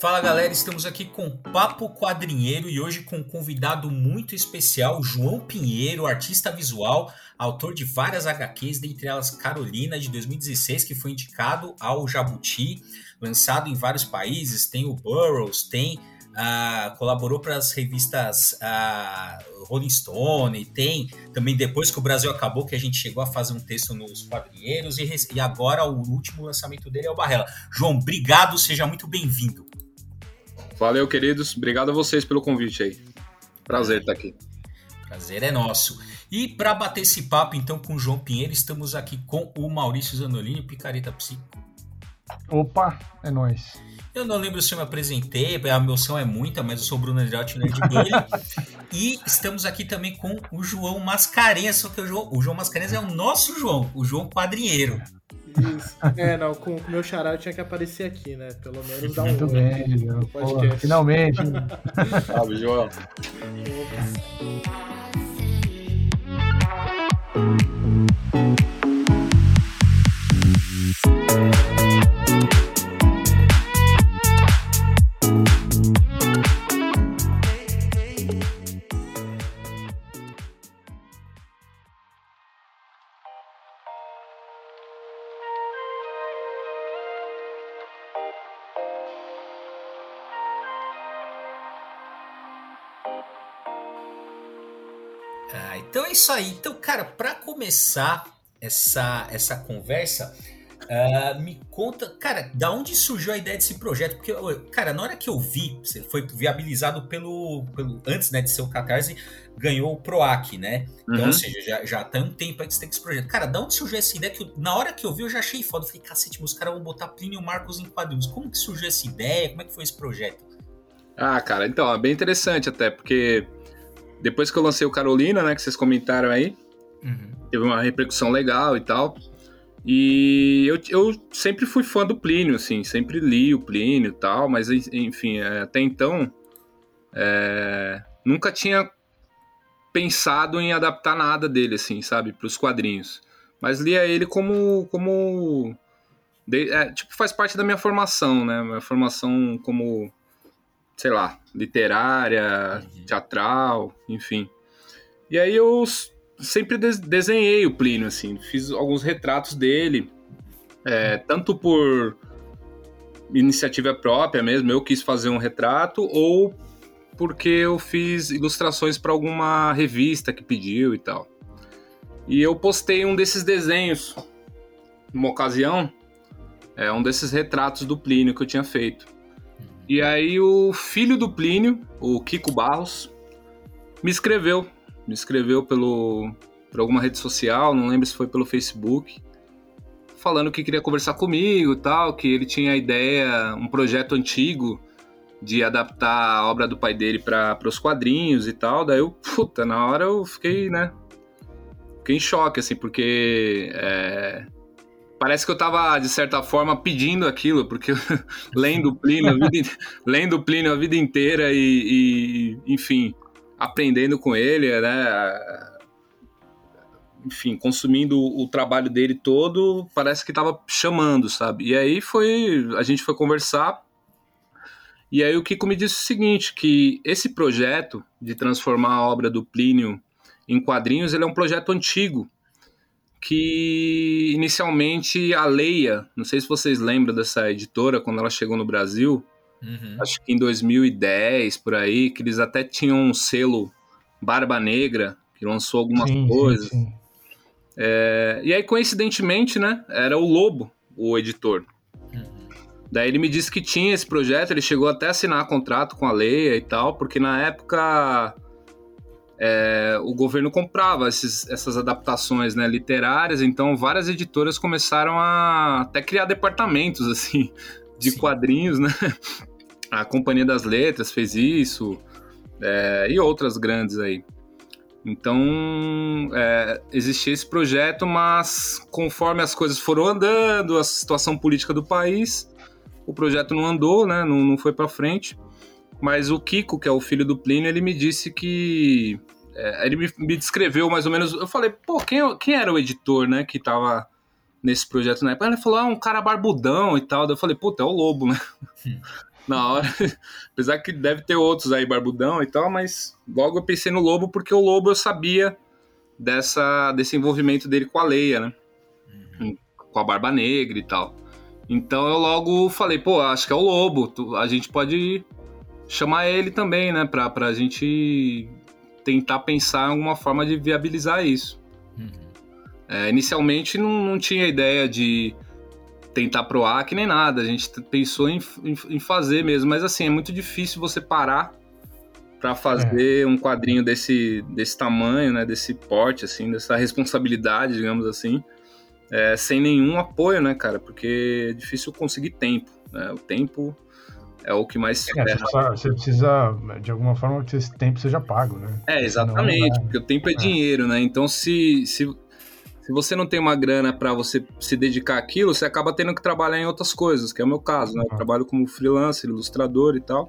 Fala galera, estamos aqui com Papo Quadrinheiro e hoje com um convidado muito especial, João Pinheiro, artista visual, autor de várias HQs, dentre elas Carolina de 2016, que foi indicado ao Jabuti, lançado em vários países, tem o Burroughs, tem Uh, colaborou para as revistas uh, Rolling Stone, tem também depois que o Brasil acabou, que a gente chegou a fazer um texto nos quadrinheiros, e, e agora o último lançamento dele é o Barrela. João, obrigado, seja muito bem-vindo. Valeu, queridos. Obrigado a vocês pelo convite aí. Prazer estar aqui. Prazer é nosso. E para bater esse papo, então, com o João Pinheiro, estamos aqui com o Maurício Zanolini, Picareta Psico. Opa, é nóis. Eu não lembro se eu me apresentei, a emoção é muita, mas eu sou o Bruno Andreotti, nerd dele. e estamos aqui também com o João Mascarenhas, só que o João, o João Mascarenhas é o nosso João, o João Quadrinheiro. Isso. É, não, com o meu xará eu tinha que aparecer aqui, né? Pelo menos dar um Muito bem, João. finalmente. Salve, João. Opa. Isso aí. Então, cara, para começar essa, essa conversa, uh, me conta, cara, da onde surgiu a ideia desse projeto? Porque, cara, na hora que eu vi, foi viabilizado pelo, pelo antes né, de ser o Catarse, ganhou o PROAC, né? Então, uhum. ou seja, já, já tem um tempo aí que você tem esse projeto. Cara, da onde surgiu essa ideia? Que eu, na hora que eu vi, eu já achei foda. Eu falei, cacete, os caras vão botar Plínio Marcos em quadrinhos. Como que surgiu essa ideia? Como é que foi esse projeto? Ah, cara, então, é bem interessante até, porque depois que eu lancei o Carolina, né, que vocês comentaram aí, uhum. teve uma repercussão legal e tal. E eu, eu sempre fui fã do Plínio, assim, sempre li o Plínio e tal, mas enfim, é, até então é, nunca tinha pensado em adaptar nada dele, assim, sabe, para os quadrinhos. Mas lia ele como. como de, é, tipo, faz parte da minha formação, né? Minha formação como sei lá, literária, uhum. teatral, enfim. E aí eu sempre desenhei o Plínio, assim, fiz alguns retratos dele, é, tanto por iniciativa própria mesmo, eu quis fazer um retrato, ou porque eu fiz ilustrações para alguma revista que pediu e tal. E eu postei um desses desenhos, numa ocasião, é um desses retratos do Plínio que eu tinha feito. E aí o filho do Plínio, o Kiko Barros, me escreveu. Me escreveu pelo, por alguma rede social, não lembro se foi pelo Facebook, falando que queria conversar comigo e tal, que ele tinha a ideia, um projeto antigo de adaptar a obra do pai dele para os quadrinhos e tal. Daí eu, puta, na hora eu fiquei, né? Fiquei em choque, assim, porque é, parece que eu tava, de certa forma, pedindo aquilo, porque lendo Plínio, vida, lendo Plínio a vida inteira e, e, enfim, aprendendo com ele, né? Enfim, consumindo o trabalho dele todo, parece que tava chamando, sabe? E aí foi, a gente foi conversar, e aí o Kiko me disse o seguinte, que esse projeto de transformar a obra do Plínio em quadrinhos, ele é um projeto antigo, que inicialmente a Leia, não sei se vocês lembram dessa editora quando ela chegou no Brasil, uhum. acho que em 2010 por aí, que eles até tinham um selo Barba Negra que lançou algumas sim, coisas. Sim, sim. É, e aí coincidentemente, né, era o Lobo o editor. Uhum. Daí ele me disse que tinha esse projeto, ele chegou até a assinar contrato com a Leia e tal, porque na época é, o governo comprava esses, essas adaptações né, literárias, então várias editoras começaram a até criar departamentos assim de Sim. quadrinhos, né? A Companhia das Letras fez isso é, e outras grandes aí. Então é, existia esse projeto, mas conforme as coisas foram andando, a situação política do país, o projeto não andou, né? Não, não foi para frente. Mas o Kiko, que é o filho do Plínio, ele me disse que. É, ele me, me, descreveu mais ou menos. Eu falei, pô, quem, quem era o editor, né, que tava nesse projeto na época? Ele falou, ah, um cara barbudão e tal. Daí eu falei, puta, é o Lobo, né? na hora. Apesar que deve ter outros aí, Barbudão e tal, mas logo eu pensei no Lobo porque o Lobo eu sabia dessa, desse envolvimento dele com a Leia, né? Uhum. Com a Barba Negra e tal. Então eu logo falei, pô, acho que é o Lobo, a gente pode chamar ele também, né? Pra, pra gente tentar pensar em alguma forma de viabilizar isso. Uhum. É, inicialmente não, não tinha ideia de tentar pro AC nem nada, a gente pensou em, em, em, fazer mesmo, mas assim, é muito difícil você parar para fazer é. um quadrinho desse, desse tamanho, né, desse porte, assim, dessa responsabilidade, digamos assim, é, sem nenhum apoio, né, cara, porque é difícil conseguir tempo, né, o tempo é o que mais é, você, precisa, de alguma forma, que esse tempo seja pago, né? É, exatamente, porque o tempo é, é, dinheiro, né? Então, se, se, se você não tem uma grana para você se dedicar àquilo, você acaba tendo que trabalhar em outras coisas, que é o meu caso, né? Eu trabalho como freelancer, ilustrador e tal,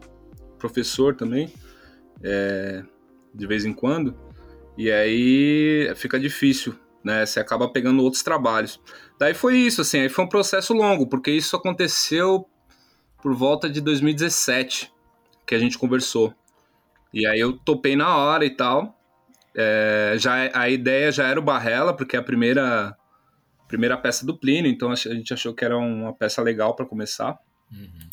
professor também, é, de vez em quando, e aí fica difícil, né? Você acaba pegando outros trabalhos. Daí foi isso, assim, aí foi um processo longo, porque isso aconteceu por volta de 2017 que a gente conversou. E aí eu topei na hora e tal. É, já a ideia já era o Barrela, porque é a primeira primeira peça do Plínio, então a gente achou que era uma peça legal para começar. Uhum.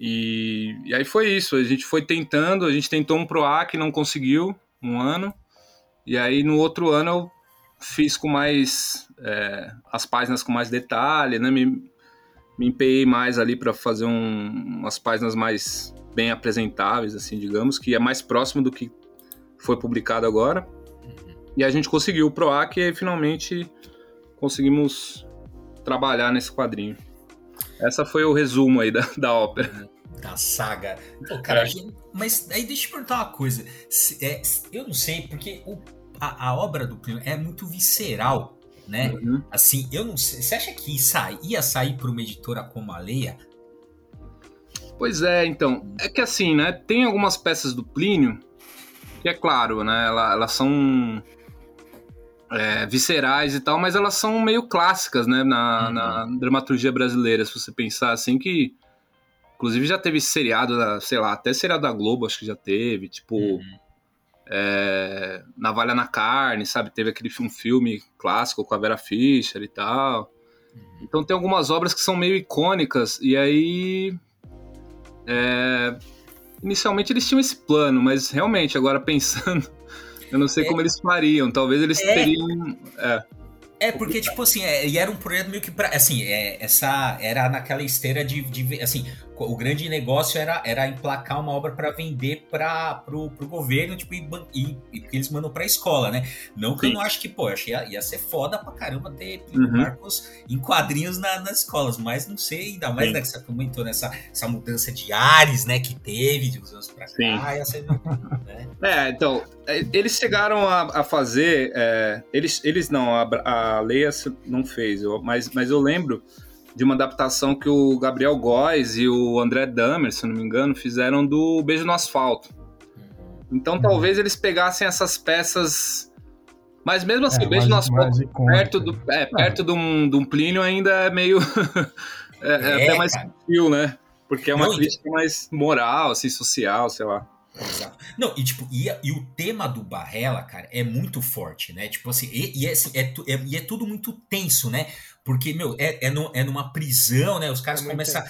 E, e, aí foi isso, a gente foi tentando, a gente tentou um PROAC, não conseguiu, um ano. E aí no outro ano eu fiz com mais é, as páginas com mais detalhe, né? Me, me empenhei mais ali para fazer um, umas páginas mais bem apresentáveis, assim, digamos, que é mais próximo do que foi publicado agora. Uhum. E a gente conseguiu o PROAC e finalmente conseguimos trabalhar nesse quadrinho. Essa foi o resumo aí da, da ópera. Da saga. Pô, cara, é. mas aí deixa eu perguntar uma coisa. É, eu não sei, porque o, a, a obra do Plínio é muito visceral né? Uhum. Assim, eu não sei. Você acha que ia, ia sair para uma editora como a Leia? Pois é, então. É que assim, né? Tem algumas peças do Plínio que é claro, né? Elas, elas são é, viscerais e tal, mas elas são meio clássicas, né? Na, uhum. na, dramaturgia brasileira, se você pensar assim que. Inclusive já teve seriado, sei lá, até seriado da Globo acho que já teve, tipo. Uhum é, Navalha na Carne, sabe? Teve aquele filme, filme clássico com a Vera Fischer e tal. Então tem algumas obras que são meio icônicas, e aí. É, inicialmente eles tinham esse plano, mas realmente, agora pensando, eu não sei é, como eles fariam. Talvez eles é, teriam. É. É, porque, tipo assim, é, e era um projeto meio que pra. Assim, é, essa. Era naquela esteira de, de. Assim, o grande negócio era, era emplacar uma obra para vender para pro, pro governo, tipo, e, e, e eles mandam pra escola, né? Não que Sim. eu não acho que, pô, achei ia, ia ser foda pra caramba ter uhum. Marcos em quadrinhos na, nas escolas, mas não sei, ainda mais, Sim. né, que você comentou nessa essa mudança de ares, né, que teve de uns anos pra cá, ia ser, né? É, então, é, eles chegaram a, a fazer, é, eles, eles não, a, a Leia não fez, eu, mas, mas eu lembro de uma adaptação que o Gabriel Góes e o André Damer, se não me engano, fizeram do Beijo no Asfalto. Então uhum. talvez eles pegassem essas peças. Mas mesmo assim, é, Beijo mais, no Asfalto, perto, do, é, perto de, um, de um Plínio, ainda é meio. é, é, até mais sutil, né? Porque é uma não, crítica mais moral, assim, social, sei lá. Exato. Não, e tipo, e, e, o tema do Barrela, cara, é muito forte, né? Tipo assim, e, e é, assim, é, é, e é tudo muito tenso, né? Porque, meu, é, é, no, é numa prisão, né? Os caras começam.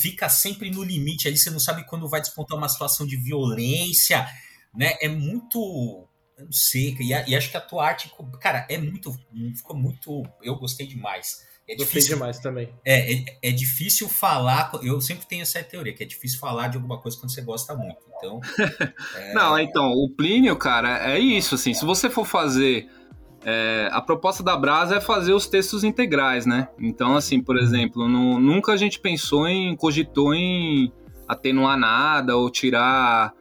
Fica sempre no limite ali, você não sabe quando vai despontar uma situação de violência, né? É muito. Eu não sei, e, e acho que a tua arte, cara, é muito. Ficou muito. Eu gostei demais. É Gostei difícil, demais também. É, é, é, difícil falar. Eu sempre tenho essa teoria, que é difícil falar de alguma coisa quando você gosta muito. Então. é... Não, então, o Plínio, cara, é isso, assim. Se você for fazer é, a proposta da Brasa é fazer os textos integrais, né? Então, assim, por exemplo, no, nunca a gente pensou em, cogitou em atenuar nada ou tirar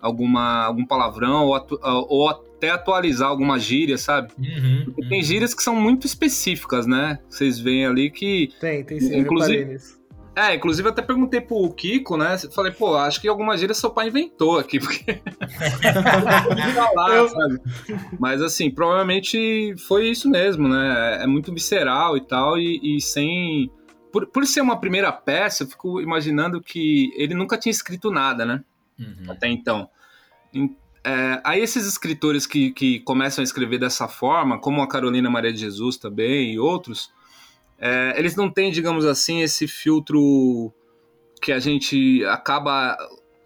alguma, algum palavrão ou, atu, ou até atualizar alguma gíria, sabe? Uhum, Porque uhum. tem gírias que são muito específicas, né? Vocês veem ali que. Tem, tem sim, inclusive, é, inclusive até perguntei pro Kiko, né? Falei, pô, acho que alguma gíria seu pai inventou aqui, porque. falar, eu... sabe? Mas assim, provavelmente foi isso mesmo, né? É muito visceral e tal, e, e sem por, por ser uma primeira peça, eu fico imaginando que ele nunca tinha escrito nada, né? Uhum. Até então. É, aí esses escritores que, que começam a escrever dessa forma, como a Carolina Maria de Jesus também e outros, é, eles não têm, digamos assim, esse filtro que a gente acaba,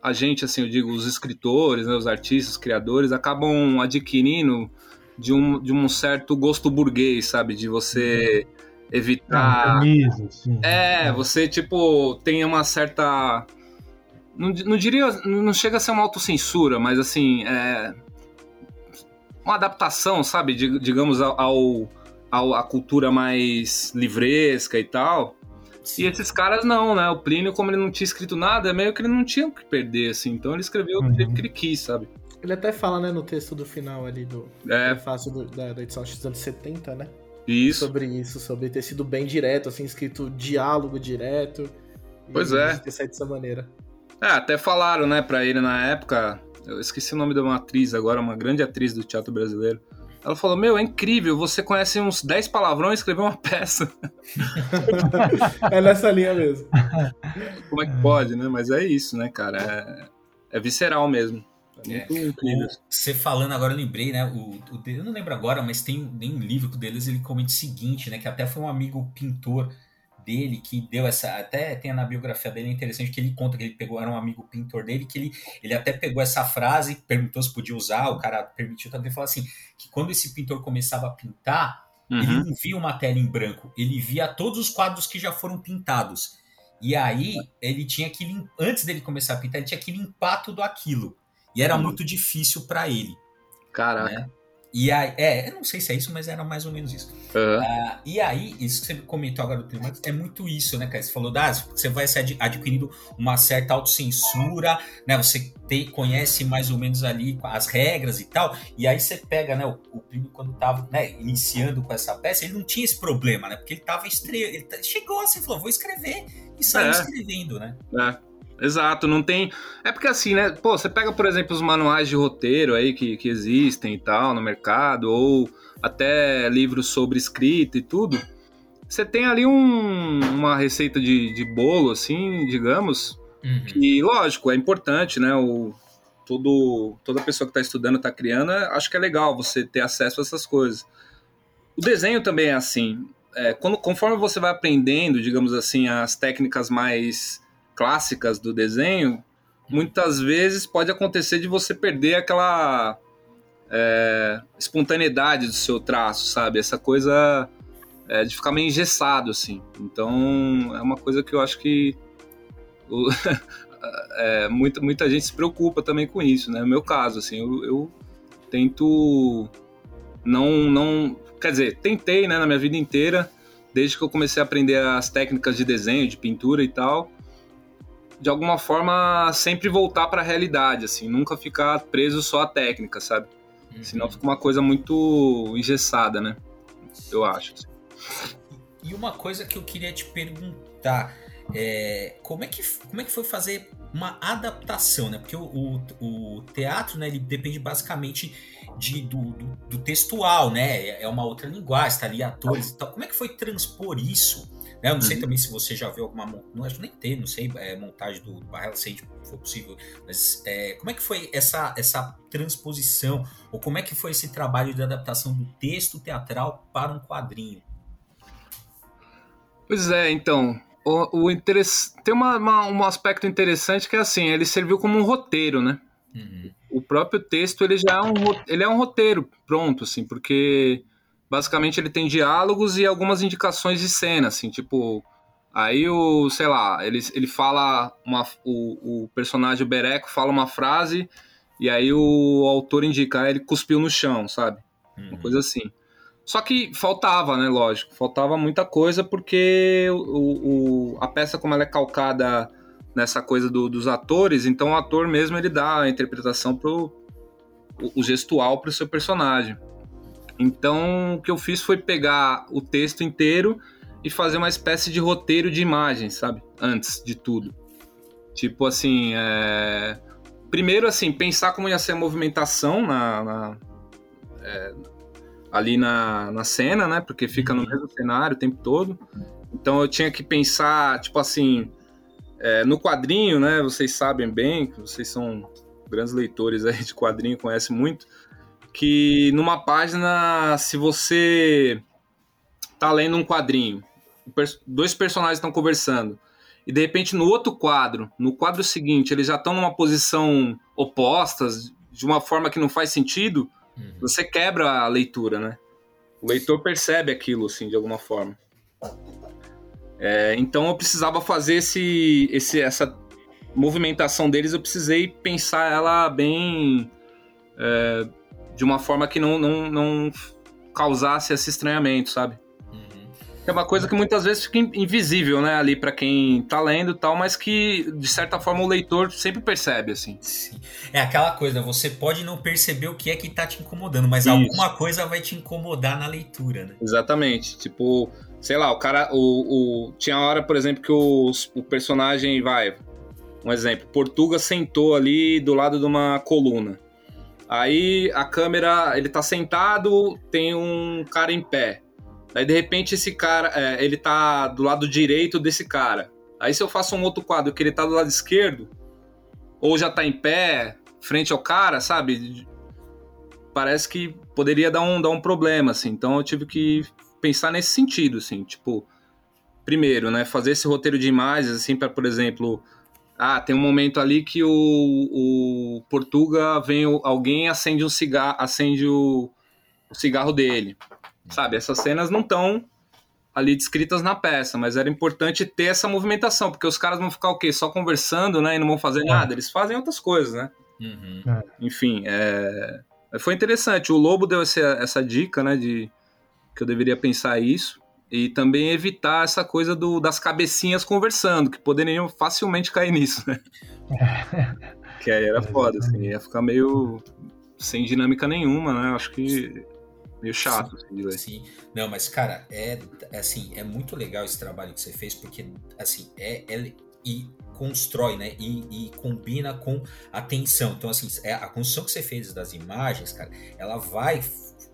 a gente, assim, eu digo, os escritores, né, os artistas, os criadores, acabam adquirindo de um, de um certo gosto burguês, sabe? De você uhum. evitar. camisa, sim. É, você, tipo, tem uma certa. Não, não diria. Não chega a ser uma autocensura, mas assim. É, uma adaptação, sabe? digamos, ao, ao, à cultura mais livresca e tal. Sim. E esses caras não, né? O Plínio, como ele não tinha escrito nada, meio que ele não tinha o que perder, assim. Então ele escreveu uhum. do jeito que ele quis, sabe? Ele até fala, né, no texto do final ali do é. fácil do, da, da edição dos anos 70, né? Isso. Sobre isso, sobre ter sido bem direto, assim, escrito diálogo direto. Pois é. Ter saído dessa maneira. É, até falaram, né, pra ele na época. Eu esqueci o nome de uma atriz agora, uma grande atriz do teatro brasileiro. Ela falou: Meu, é incrível, você conhece uns 10 palavrões e escreveu uma peça. é nessa linha mesmo. Como é que pode, né? Mas é isso, né, cara? É, é visceral mesmo. É. Você falando agora, eu lembrei, né? O, o, eu não lembro agora, mas tem, tem um livro deles, ele comenta o seguinte, né? Que até foi um amigo pintor dele que deu essa. Até tem na biografia dele, é interessante que ele conta que ele pegou, era um amigo pintor dele, que ele, ele até pegou essa frase, perguntou se podia usar, o cara permitiu também falar assim: que quando esse pintor começava a pintar, uhum. ele não via uma tela em branco, ele via todos os quadros que já foram pintados. E aí ele tinha que, antes dele começar a pintar, ele tinha que limpar tudo aquilo. E era hum. muito difícil para ele. Caraca. Né? E aí, é, eu não sei se é isso, mas era mais ou menos isso. Uhum. Uh, e aí, isso que você comentou agora do clima, é muito isso, né, cara? Você falou, das você vai se adquirindo uma certa autocensura, né? Você te, conhece mais ou menos ali as regras e tal. E aí você pega, né, o, o primo quando tava, né, iniciando com essa peça, ele não tinha esse problema, né? Porque ele tava estreando, ele chegou assim, falou, vou escrever e saiu é. escrevendo, né? É. Exato, não tem. É porque assim, né? Pô, você pega, por exemplo, os manuais de roteiro aí que, que existem e tal no mercado, ou até livros sobre escrita e tudo. Você tem ali um, uma receita de, de bolo, assim, digamos, uhum. que, lógico, é importante, né? O, todo, toda pessoa que está estudando, está criando, acho que é legal você ter acesso a essas coisas. O desenho também é assim. É, quando, conforme você vai aprendendo, digamos assim, as técnicas mais clássicas do desenho, muitas vezes pode acontecer de você perder aquela é, espontaneidade do seu traço, sabe? Essa coisa é, de ficar meio engessado, assim. Então, é uma coisa que eu acho que o, é, muita, muita gente se preocupa também com isso, né? No meu caso, assim, eu, eu tento não, não... Quer dizer, tentei, né, na minha vida inteira, desde que eu comecei a aprender as técnicas de desenho, de pintura e tal, de alguma forma sempre voltar para a realidade, assim, nunca ficar preso só à técnica, sabe? Uhum. Senão fica uma coisa muito engessada, né? Eu acho. E uma coisa que eu queria te perguntar é como é que, como é que foi fazer uma adaptação, né? Porque o, o, o teatro, né, ele depende basicamente de, do, do, do, textual, né? É uma outra linguagem, está ali atores e tal. Como é que foi transpor isso? Eu não sei uhum. também se você já viu alguma. Não acho nem ter, não sei, é, montagem do, do Barrela, se for possível. Mas é, como é que foi essa, essa transposição? Ou como é que foi esse trabalho de adaptação do texto teatral para um quadrinho? Pois é, então. O, o interess... Tem uma, uma, um aspecto interessante que é assim, ele serviu como um roteiro, né? Uhum. O próprio texto ele já é um, ele é um roteiro pronto, assim, porque basicamente ele tem diálogos e algumas indicações de cena, assim, tipo. Aí o, sei lá, ele, ele fala uma. O, o personagem o Bereco fala uma frase e aí o autor indica, ah, ele cuspiu no chão, sabe? Uhum. Uma coisa assim. Só que faltava, né? Lógico, faltava muita coisa porque o, o, a peça, como ela é calcada nessa coisa do, dos atores, então o ator mesmo ele dá a interpretação pro o, o gestual pro seu personagem. Então, o que eu fiz foi pegar o texto inteiro e fazer uma espécie de roteiro de imagens, sabe? Antes de tudo. Tipo assim, é... primeiro assim, pensar como ia ser a movimentação na, na, é... ali na, na cena, né? Porque fica no uhum. mesmo cenário o tempo todo. Então eu tinha que pensar, tipo assim, é, no quadrinho, né? Vocês sabem bem, vocês são grandes leitores aí de quadrinho, conhecem muito, que numa página, se você tá lendo um quadrinho, dois personagens estão conversando, e de repente no outro quadro, no quadro seguinte, eles já estão numa posição opostas, de uma forma que não faz sentido, uhum. você quebra a leitura, né? O leitor percebe aquilo, assim, de alguma forma. É, então eu precisava fazer esse, esse, essa movimentação deles, eu precisei pensar ela bem é, de uma forma que não, não, não causasse esse estranhamento, sabe? É uma coisa que muitas vezes fica invisível, né, ali para quem tá lendo e tal, mas que de certa forma o leitor sempre percebe, assim. Sim. É aquela coisa, você pode não perceber o que é que tá te incomodando, mas Isso. alguma coisa vai te incomodar na leitura, né? Exatamente. Tipo, sei lá, o cara. O, o tinha hora, por exemplo, que o, o personagem vai. Um exemplo, Portuga sentou ali do lado de uma coluna. Aí a câmera, ele tá sentado, tem um cara em pé. Aí de repente esse cara, é, ele tá do lado direito desse cara. Aí se eu faço um outro quadro que ele tá do lado esquerdo, ou já tá em pé, frente ao cara, sabe? Parece que poderia dar um, dar um problema, assim. Então eu tive que pensar nesse sentido, assim, tipo, primeiro, né, fazer esse roteiro de imagens, assim, para, por exemplo, ah, tem um momento ali que o, o Portuga vem, alguém acende um cigarro, acende o, o cigarro dele. Sabe, essas cenas não estão ali descritas na peça, mas era importante ter essa movimentação, porque os caras vão ficar o quê? Só conversando, né? E não vão fazer é. nada. Eles fazem outras coisas, né? Uhum. É. Enfim, é... foi interessante. O Lobo deu essa, essa dica, né? De que eu deveria pensar isso. E também evitar essa coisa do, das cabecinhas conversando, que poderiam facilmente cair nisso, né? que aí era foda, assim, ia ficar meio sem dinâmica nenhuma, né? Acho que meio chato sim, assim, de ler. Sim, não, mas cara, é assim, é muito legal esse trabalho que você fez, porque assim, é, é e constrói, né? E, e, combina com a tensão. Então, assim, é, a construção que você fez das imagens, cara, ela vai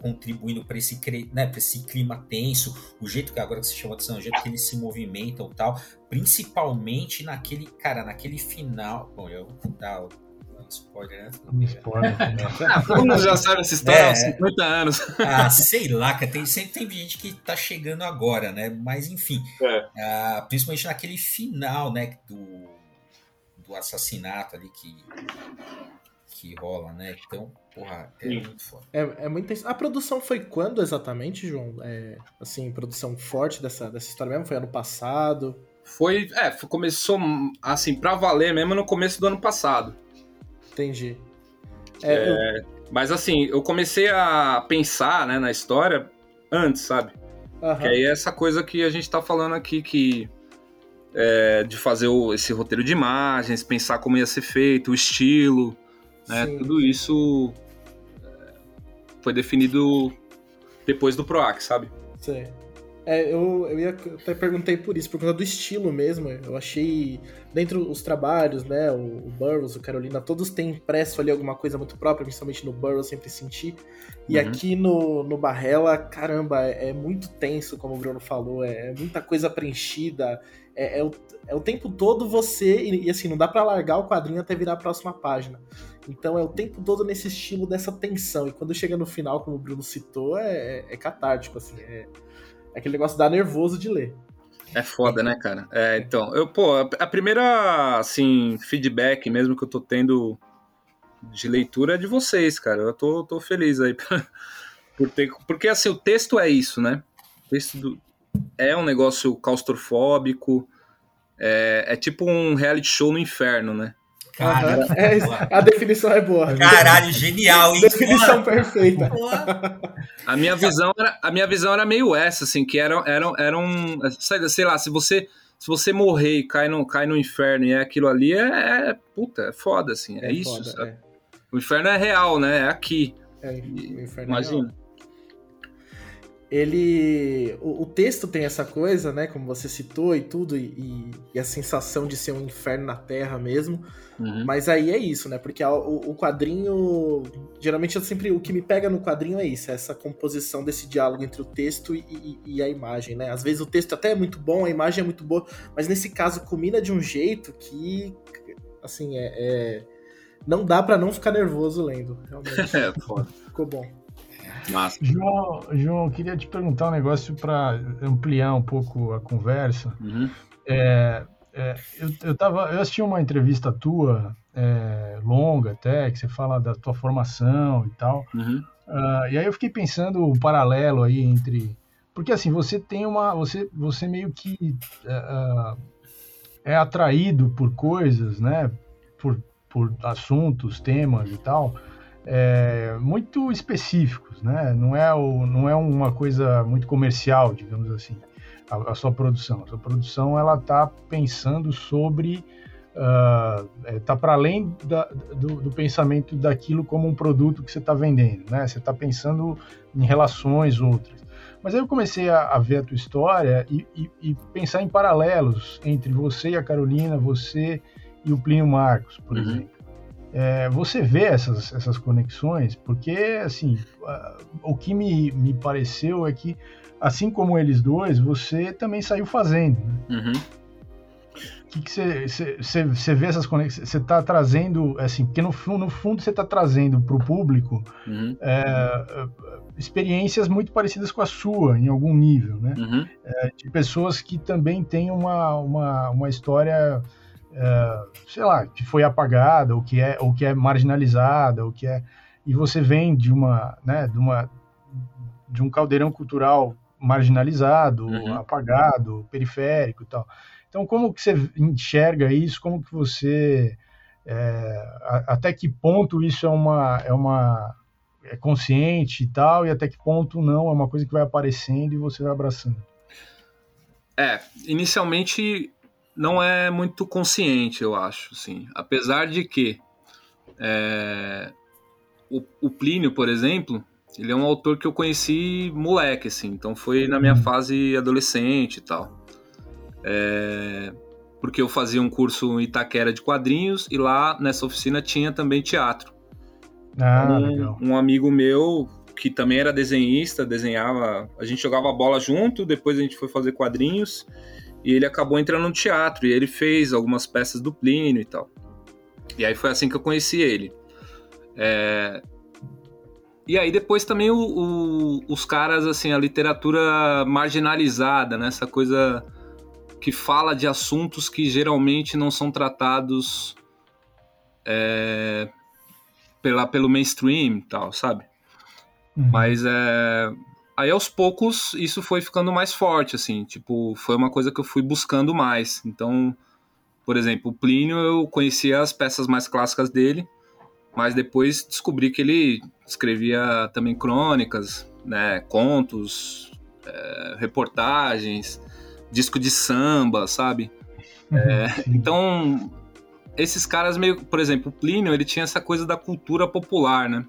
contribuindo para esse, né, esse clima tenso, o jeito que agora que você chama atenção, o jeito que eles se movimentam tal, principalmente naquele, cara, naquele final. Bom, eu vou dar spoiler, né? Um spoiler. ah, todo mundo já sabe essa história é, há 50 anos. ah, sei lá, que tem, sempre tem gente que tá chegando agora, né? Mas enfim, é. ah, principalmente naquele final, né, do, do assassinato ali que, que rola, né? Então, porra, é Sim. muito foda. É, é muito A produção foi quando exatamente, João? É, assim, produção forte dessa, dessa história mesmo? Foi ano passado? Foi, é, começou assim, pra valer mesmo no começo do ano passado. Entendi. É, é, eu... Mas assim, eu comecei a pensar né, na história antes, sabe? Uhum. Que aí é essa coisa que a gente tá falando aqui, que é, de fazer o, esse roteiro de imagens, pensar como ia ser feito, o estilo, né? Tudo isso é, foi definido depois do PROAC, sabe? Sim. É, eu, eu ia, até perguntei por isso, por conta do estilo mesmo. Eu achei, dentro dos trabalhos, né, o, o Burroughs, o Carolina, todos têm impresso ali alguma coisa muito própria, principalmente no Burroughs, sempre senti. E uhum. aqui no, no Barrella, caramba, é, é, muito tenso, como o Bruno falou, é, é muita coisa preenchida, é, é, o, é o tempo todo você, e, e assim, não dá para largar o quadrinho até virar a próxima página. Então é o tempo todo nesse estilo dessa tensão. E quando chega no final, como o Bruno citou, é, é, é catártico, assim. É, aquele negócio dá nervoso de ler. É foda, né, cara? É, então, eu, pô, a primeira, assim, feedback mesmo que eu tô tendo de leitura é de vocês, cara. Eu tô, tô feliz aí por ter. Porque, assim, o texto é isso, né? O texto do, é um negócio claustrofóbico, é, é tipo um reality show no inferno, né? Cara, é, a definição é boa. Caralho, genial, hein? Definição perfeita. A minha visão era, a minha visão era meio essa, assim, que era, era, era um. Sei lá, se você. Se você morrer e cai no, cai no inferno e é aquilo ali, é, é puta, é foda, assim, é, é isso. Foda, é. O inferno é real, né? É aqui. É, o inferno é Imagina. É ele. O, o, texto tem essa coisa, né? Como você citou e tudo, e, e a sensação de ser um inferno na Terra mesmo. Uhum. Mas aí é isso, né? Porque a, o, o, quadrinho. Geralmente eu sempre. O que me pega no quadrinho é isso, é essa composição desse diálogo entre o texto e, e, e, a imagem, né? Às vezes o texto até é muito bom, a imagem é muito boa, mas nesse caso combina de um jeito que. Assim, é. é não dá para não ficar nervoso lendo, realmente. é, foda. Ficou bom. Massa. João, João, eu queria te perguntar um negócio para ampliar um pouco a conversa. Uhum. É, é, eu, eu, tava, eu assisti uma entrevista tua, é, longa até, que você fala da tua formação e tal. Uhum. Uh, e aí eu fiquei pensando o paralelo aí entre. Porque assim, você tem uma. Você, você meio que uh, é atraído por coisas, né? Por, por assuntos, temas e tal é, muito específicos, né? Não é, o, não é uma coisa muito comercial, digamos assim, a, a sua produção. A sua produção ela está pensando sobre está uh, para além da, do, do, pensamento daquilo como um produto que você está vendendo, né? Você está pensando em relações outras. Mas aí eu comecei a, a ver a tua história e, e, e, pensar em paralelos entre você e a Carolina, você e o Plínio Marcos, por uhum. exemplo. É, você vê essas, essas conexões, porque, assim, o que me, me pareceu é que, assim como eles dois, você também saiu fazendo. Né? Uhum. O que você vê essas conexões? Você está trazendo, assim, porque no, no fundo você está trazendo para o público uhum. é, experiências muito parecidas com a sua, em algum nível, né? Uhum. É, de pessoas que também têm uma, uma, uma história é, sei lá, que foi apagada, ou que é, ou que é marginalizada, ou que é e você vem de uma, né, de uma de um caldeirão cultural marginalizado, uhum. apagado, periférico e tal. Então, como que você enxerga isso? Como que você é, até que ponto isso é uma é uma é consciente e tal, e até que ponto não é uma coisa que vai aparecendo e você vai abraçando? É, inicialmente não é muito consciente, eu acho, assim. Apesar de que é, o, o, Plínio, por exemplo, ele é um autor que eu conheci moleque, assim. Então foi na minha uhum. fase adolescente e tal. É, porque eu fazia um curso em Itaquera de quadrinhos e lá nessa oficina tinha também teatro. Ah, um, um amigo meu que também era desenhista, desenhava. A gente jogava bola junto, depois a gente foi fazer quadrinhos e ele acabou entrando no teatro e ele fez algumas peças do Plínio e tal. E aí foi assim que eu conheci ele. É... E aí depois também o, o, os caras, assim, a literatura marginalizada, né? Essa coisa que fala de assuntos que geralmente não são tratados é, pela, pelo mainstream e tal, sabe? Uhum. Mas é, aí aos poucos isso foi ficando mais forte, assim, tipo, foi uma coisa que eu fui buscando mais. Então, por exemplo, o Plínio eu conhecia as peças mais clássicas dele, mas depois descobri que ele escrevia também crônicas, né, contos, é, reportagens, disco de samba, sabe? É, então, esses caras meio, por exemplo, o Plínio, ele tinha essa coisa da cultura popular, né?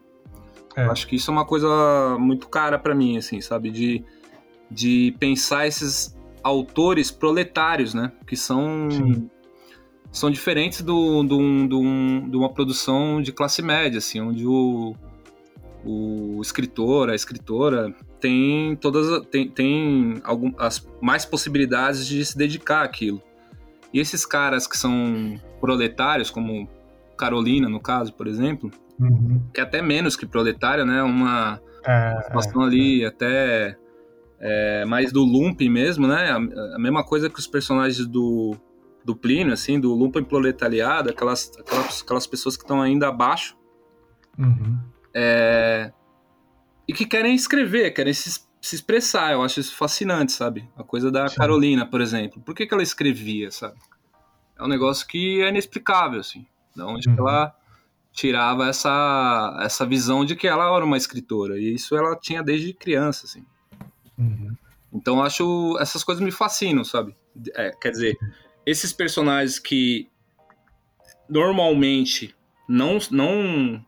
É. Acho que isso é uma coisa muito cara para mim, assim, sabe? De, de pensar esses autores proletários, né? Que são, são diferentes do, do, do, de uma produção de classe média, assim, onde o, o escritor, a escritora tem todas tem, tem algum, as mais possibilidades de se dedicar àquilo. E esses caras que são proletários, como Carolina, no caso, por exemplo, uhum. que é até menos que proletária, né? Uma, é, situação é, ali é. até é, mais do Lumpen mesmo, né? A, a, mesma coisa que os personagens do, do Plínio, assim, do Lumpen proletariado, aquelas, aquelas, aquelas pessoas que estão ainda abaixo. Uhum. E que querem escrever, querem se, se, expressar. Eu acho isso fascinante, sabe? A coisa da Sim. Carolina, por exemplo. Por que, que ela escrevia, sabe? É um negócio que é inexplicável, assim. Da onde uhum. ela tirava essa, essa visão de que ela era uma escritora. E isso ela tinha desde criança, assim. Uhum. Então acho essas coisas me fascinam, sabe? É, quer dizer, esses personagens que normalmente não, não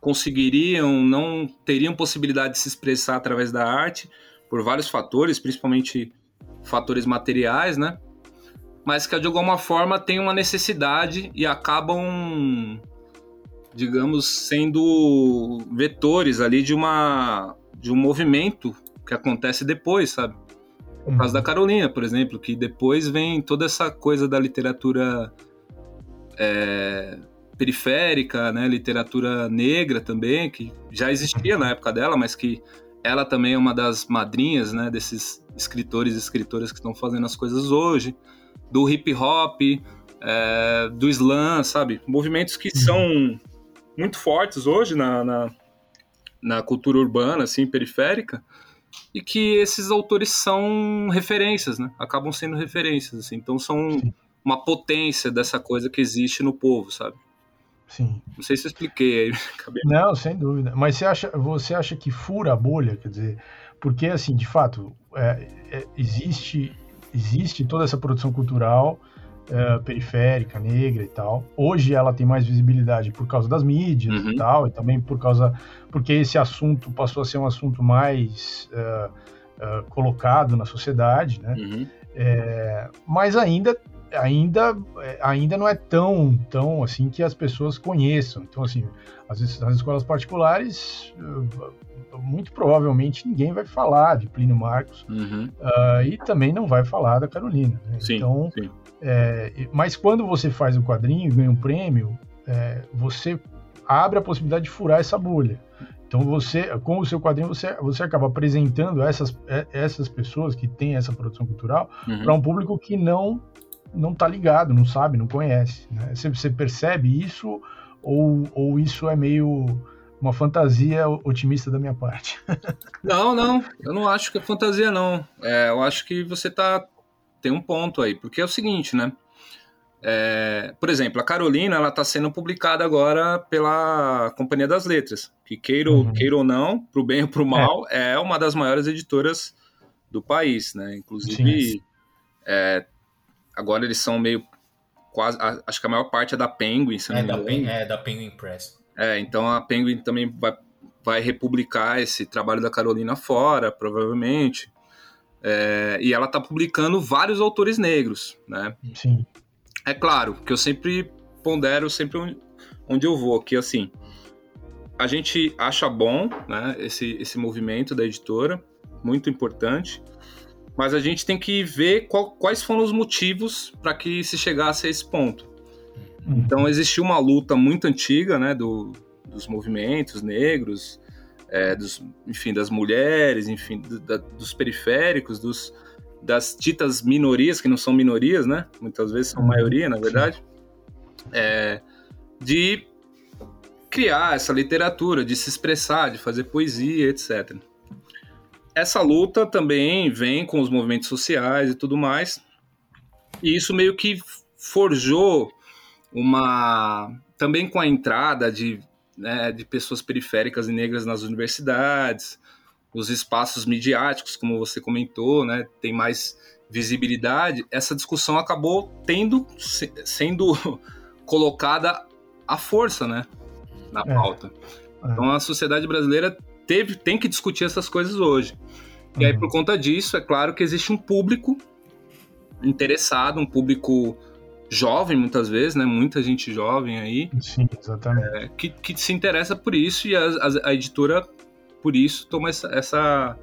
conseguiriam, não teriam possibilidade de se expressar através da arte, por vários fatores, principalmente fatores materiais, né? Mas que de alguma forma tem uma necessidade e acabam, digamos, sendo vetores ali de uma de um movimento que acontece depois, sabe? O caso da uhum. Carolina, por exemplo, que depois vem toda essa coisa da literatura é, periférica, né, literatura negra também, que já existia na época dela, mas que ela também é uma das madrinhas, né, desses escritores e escritoras que estão fazendo as coisas hoje, do hip hop, é, do slam, sabe? Movimentos que uhum. são muito fortes hoje na, na, na, cultura urbana, assim, periférica, e que esses autores são referências, né? Acabam sendo referências, assim. Então são uma potência dessa coisa que existe no povo, sabe? Sim. Não sei se eu expliquei aí. Não, sem dúvida. Mas você acha, você acha que fura a bolha? Quer dizer, porque, assim, de fato, é, é, existe, existe toda essa produção cultural é, periférica, negra e tal. Hoje ela tem mais visibilidade por causa das mídias uhum. e tal, e também por causa. Porque esse assunto passou a ser um assunto mais é, é, colocado na sociedade, né? Uhum. É, mas ainda ainda, ainda não é tão, tão assim que as pessoas conheçam. Então, assim, às vezes nas escolas particulares, eh, muito provavelmente ninguém vai falar de Plínio Marcos uhum. uh, e também não vai falar da Carolina. Né? Sim, então, sim. É, mas quando você faz o quadrinho e ganha um prêmio, é, você abre a possibilidade de furar essa bolha. Então você, com o seu quadrinho, você, você acaba apresentando essas, essas pessoas que têm essa produção cultural uhum. para um público que não não tá ligado, não sabe, não conhece. Né? Você, você percebe isso ou, ou isso é meio uma fantasia otimista da minha parte? não, não, eu não acho que é fantasia, não. É, eu acho que você tá tem um ponto aí, porque é o seguinte, né? É, por exemplo, a Carolina ela está sendo publicada agora pela Companhia das Letras, que queira, uhum. queira ou não, para o bem ou para o mal, é. é. uma das maiores editoras do país, né? Inclusive, é, Agora eles são meio quase. Acho que a maior parte é da Penguin, se é, da Pen, é da Penguin Press. É, então a Penguin também vai, vai republicar esse trabalho da Carolina fora, provavelmente. É, e ela está publicando vários autores negros, né? Sim. É claro que eu sempre pondero sempre onde eu vou, que assim, a gente acha bom, né, esse, esse movimento da editora, muito importante, mas a gente tem que ver qual, quais foram os motivos para que se chegasse a esse ponto. Uhum. Então existiu uma luta muito antiga, né, do, dos movimentos negros, é, dos, enfim, das mulheres, enfim, do, da, dos periféricos, dos, das ditas minorias que não são minorias, né? Muitas vezes são maioria, na verdade, é, de criar essa literatura, de se expressar, de fazer poesia, etc essa luta também vem com os movimentos sociais e tudo mais. E isso meio que forjou uma. Também com a entrada de, né, de pessoas periféricas e negras nas universidades, os espaços midiáticos, como você comentou, né, tem mais visibilidade. Essa discussão acabou tendo sendo colocada à força, né, na é. pauta. É. Então a sociedade brasileira teve, tem que discutir essas coisas hoje. E aí, uhum. por conta disso, é claro que existe um público interessado, um público jovem, muitas vezes, né? Muita gente jovem aí. Sim, exatamente. É, que, que se interessa por isso e a, a, a editora, por isso, toma essa, essa,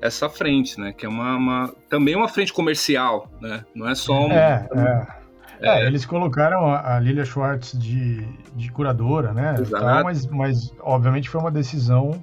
essa frente, né? Que é uma, uma, também uma frente comercial, né? Não é só uma... É, é. É, eles colocaram a, Lilia Schwartz de, de curadora, né? Exato. Mas, mas, obviamente, foi uma decisão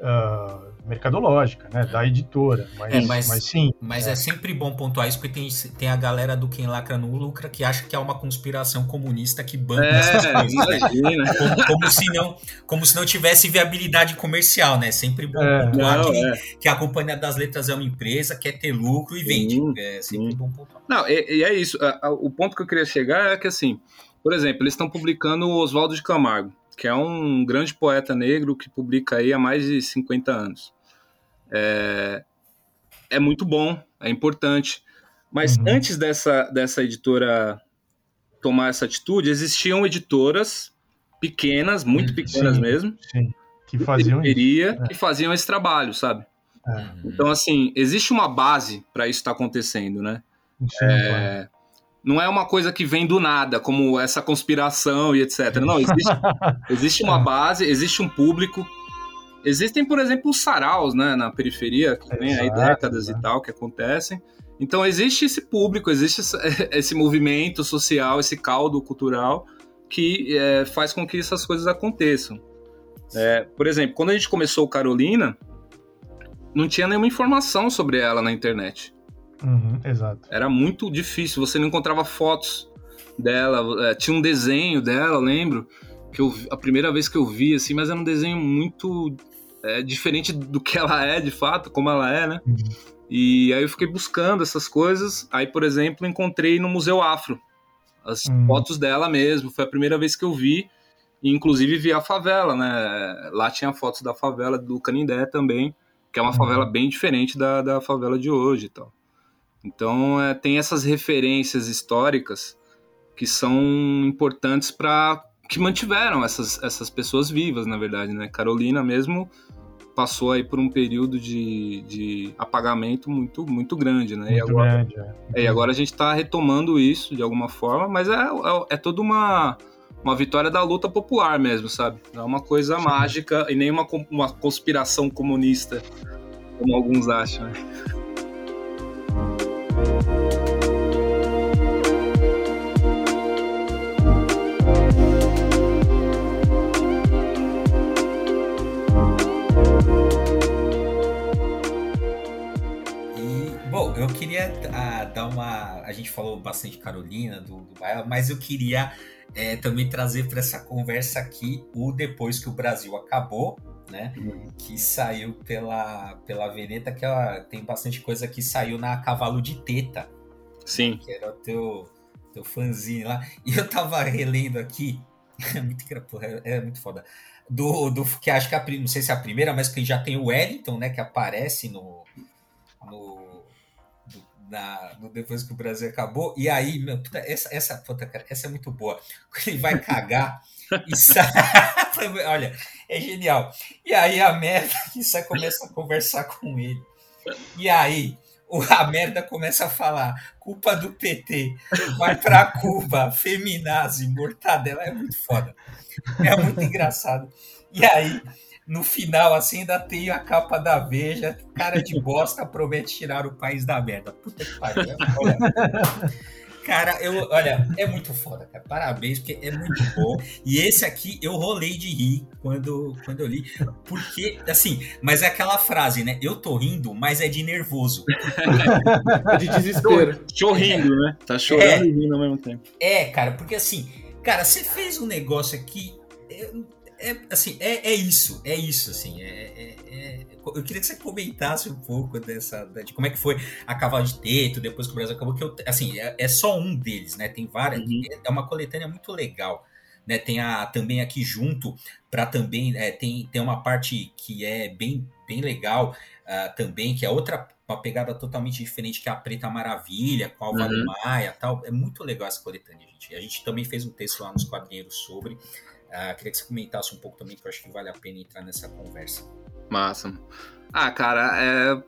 uh, mercadológica, né? Da editora. Mas, é, mas, mas, sim. Mas é. é. sempre bom pontuar isso, porque tem, tem a galera do Quem Lacra no Lucra que acha que é uma conspiração comunista que banca é, essas coisas. Né? Como, como, se não, como se não tivesse viabilidade comercial, né? Sempre bom é, pontuar não, que, é. que, a Companhia das Letras é uma empresa, quer ter lucro e vende. Sim, é sempre sim. bom pontuar. Não, e, e é isso. O ponto que eu queria chegar é que, assim, por exemplo, eles estão publicando o Oswaldo de Camargo que é um grande poeta negro que publica aí há mais de 50 anos. É, é muito bom, é importante. Mas uhum. antes dessa, dessa editora tomar essa atitude, existiam editoras pequenas, muito pequenas sim, mesmo, sim. que faziam isso. É. que faziam esse trabalho, sabe? É. Então, assim, existe uma base para isso estar tá acontecendo, né? Sim, é, não é uma coisa que vem do nada, como essa conspiração e etc. Não, existe, existe uma base, existe um público. Existem, por exemplo, os saraus, né, na periferia, que vem aí décadas e tal, que acontecem. Então existe esse público, existe esse movimento social, esse caldo cultural que é, faz com que essas coisas aconteçam. É, por exemplo, quando a gente começou o Carolina, não tinha nenhuma informação sobre ela na internet. Uhum, exato. Era muito difícil, você não encontrava fotos dela, é, tinha um desenho dela, lembro, que eu, a primeira vez que eu vi, assim, mas era um desenho muito é, diferente do que ela é, de fato, como ela é, né? Uhum. E aí eu fiquei buscando essas coisas, aí, por exemplo, encontrei no Museu Afro, as uhum. fotos dela mesmo, foi a primeira vez que eu vi, e inclusive vi a favela, né? Lá tinha fotos da favela do Canindé também, que é uma uhum. favela bem diferente da, da favela de hoje e tal. Então é, tem essas referências históricas que são importantes para que mantiveram essas, essas pessoas vivas, na verdade, né? Carolina mesmo passou aí por um período de, de apagamento muito, muito grande, né? Muito e, agora, grande, é. É, e agora a gente está retomando isso de alguma forma, mas é, é, é toda uma, uma vitória da luta popular mesmo, sabe? Não é uma coisa Sim. mágica e nem uma, uma conspiração comunista, como alguns acham. Né? Eu queria uh, dar uma. A gente falou bastante de Carolina, do, do mas eu queria é, também trazer para essa conversa aqui o Depois que o Brasil Acabou, né? Uhum. Que saiu pela, pela Veneta, que ela, tem bastante coisa que saiu na Cavalo de Teta. Sim. Que era o teu, teu fanzine lá. E eu tava relendo aqui. É muito, porra, é, é muito foda. Do, do, que acho que a, não sei se é a primeira, mas que já tem o Wellington, né? Que aparece no, no na, no depois que o Brasil acabou. E aí, meu, puta, essa, essa, puta, cara, essa é muito boa. Ele vai cagar e sai. Olha, é genial. E aí a merda que sai começa a conversar com ele. E aí a merda começa a falar culpa do PT, vai pra Cuba, feminazi, mortadela, é muito foda. É muito engraçado. E aí no final, assim, ainda tem a capa da Veja, cara de bosta promete tirar o país da merda. Puta que pariu. Olha. Cara, eu, olha, é muito foda, cara. Parabéns, porque é muito bom. E esse aqui eu rolei de rir quando, quando eu li. Porque, assim, mas é aquela frase, né? Eu tô rindo, mas é de nervoso. É de desespero. Chorrindo, né? Tá chorando é, e rindo ao mesmo tempo. É, cara, porque assim, cara, você fez um negócio aqui é, assim, é, é isso, é isso, assim. É, é, é, eu queria que você comentasse um pouco dessa, de como é que foi a Cavalo de Teto, depois que o Brasil acabou, que eu, assim, é, é só um deles, né? Tem várias, uhum. é uma coletânea muito legal. Né, tem a, também aqui junto para também é, tem, tem uma parte que é bem, bem legal uh, também que é outra uma pegada totalmente diferente que é a Preta Maravilha com a Alvaro uhum. Maia tal é muito legal essa coletânea gente a gente também fez um texto lá nos quadrinhos sobre Uh, queria que você comentasse um pouco também, que eu acho que vale a pena entrar nessa conversa. Massa. Ah, cara, é...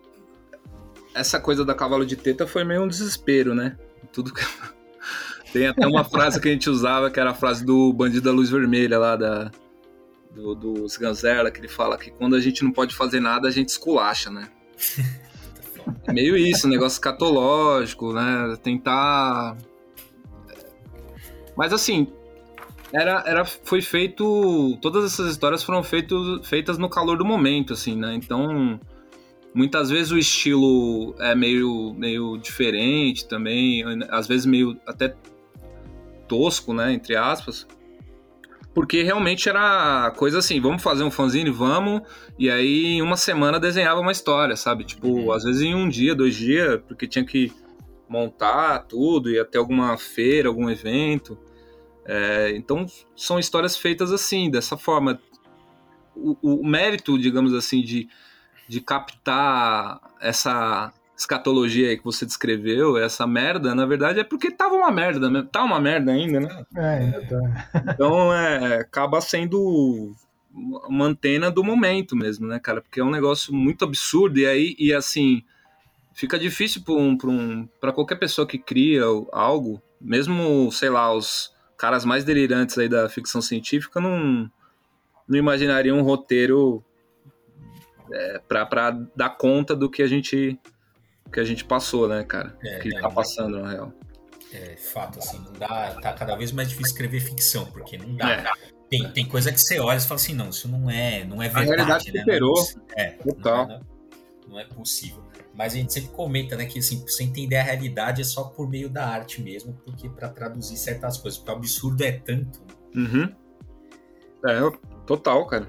essa coisa da cavalo de teta foi meio um desespero, né? Tudo que... Tem até uma frase que a gente usava, que era a frase do Bandido da Luz Vermelha lá da... do, do Sganzerla, que ele fala que quando a gente não pode fazer nada, a gente esculacha, né? É meio isso, um negócio catológico, né? Tentar. Mas assim, era, era, foi feito. Todas essas histórias foram feito, feitas no calor do momento, assim, né? Então, muitas vezes o estilo é meio, meio diferente também, às vezes meio até tosco, né? Entre aspas. Porque realmente era coisa assim, vamos fazer um fanzine, vamos, e aí em uma semana desenhava uma história, sabe? Tipo, uhum. às vezes em um dia, dois dias, porque tinha que montar tudo, ia ter alguma feira, algum evento. É, então são histórias feitas assim, dessa forma. O, o, mérito, digamos assim, de, de captar essa escatologia que você descreveu, essa merda, na verdade é porque tava uma merda, né? tá uma merda ainda, né? É, tá. Então é, acaba sendo uma antena do momento mesmo, né, cara? Porque é um negócio muito absurdo e aí, e assim, fica difícil para um, um, qualquer pessoa que cria algo, mesmo, sei lá, os caras mais delirantes aí da ficção científica não, não imaginariam um roteiro é, para dar conta do que a gente que a gente passou, né, cara? É, que é, tá passando, na real. É, fato, assim, não dá. Tá cada vez mais difícil escrever ficção, porque não dá. É. Tem, tem coisa que você olha e fala assim, não, isso não é, não é verdade. A realidade né? superou. É, Total. Não é, não é possível. Mas a gente sempre comenta, né, que assim, você entender a realidade é só por meio da arte mesmo, porque para traduzir certas coisas, porque o absurdo é tanto. Uhum. É, total, cara.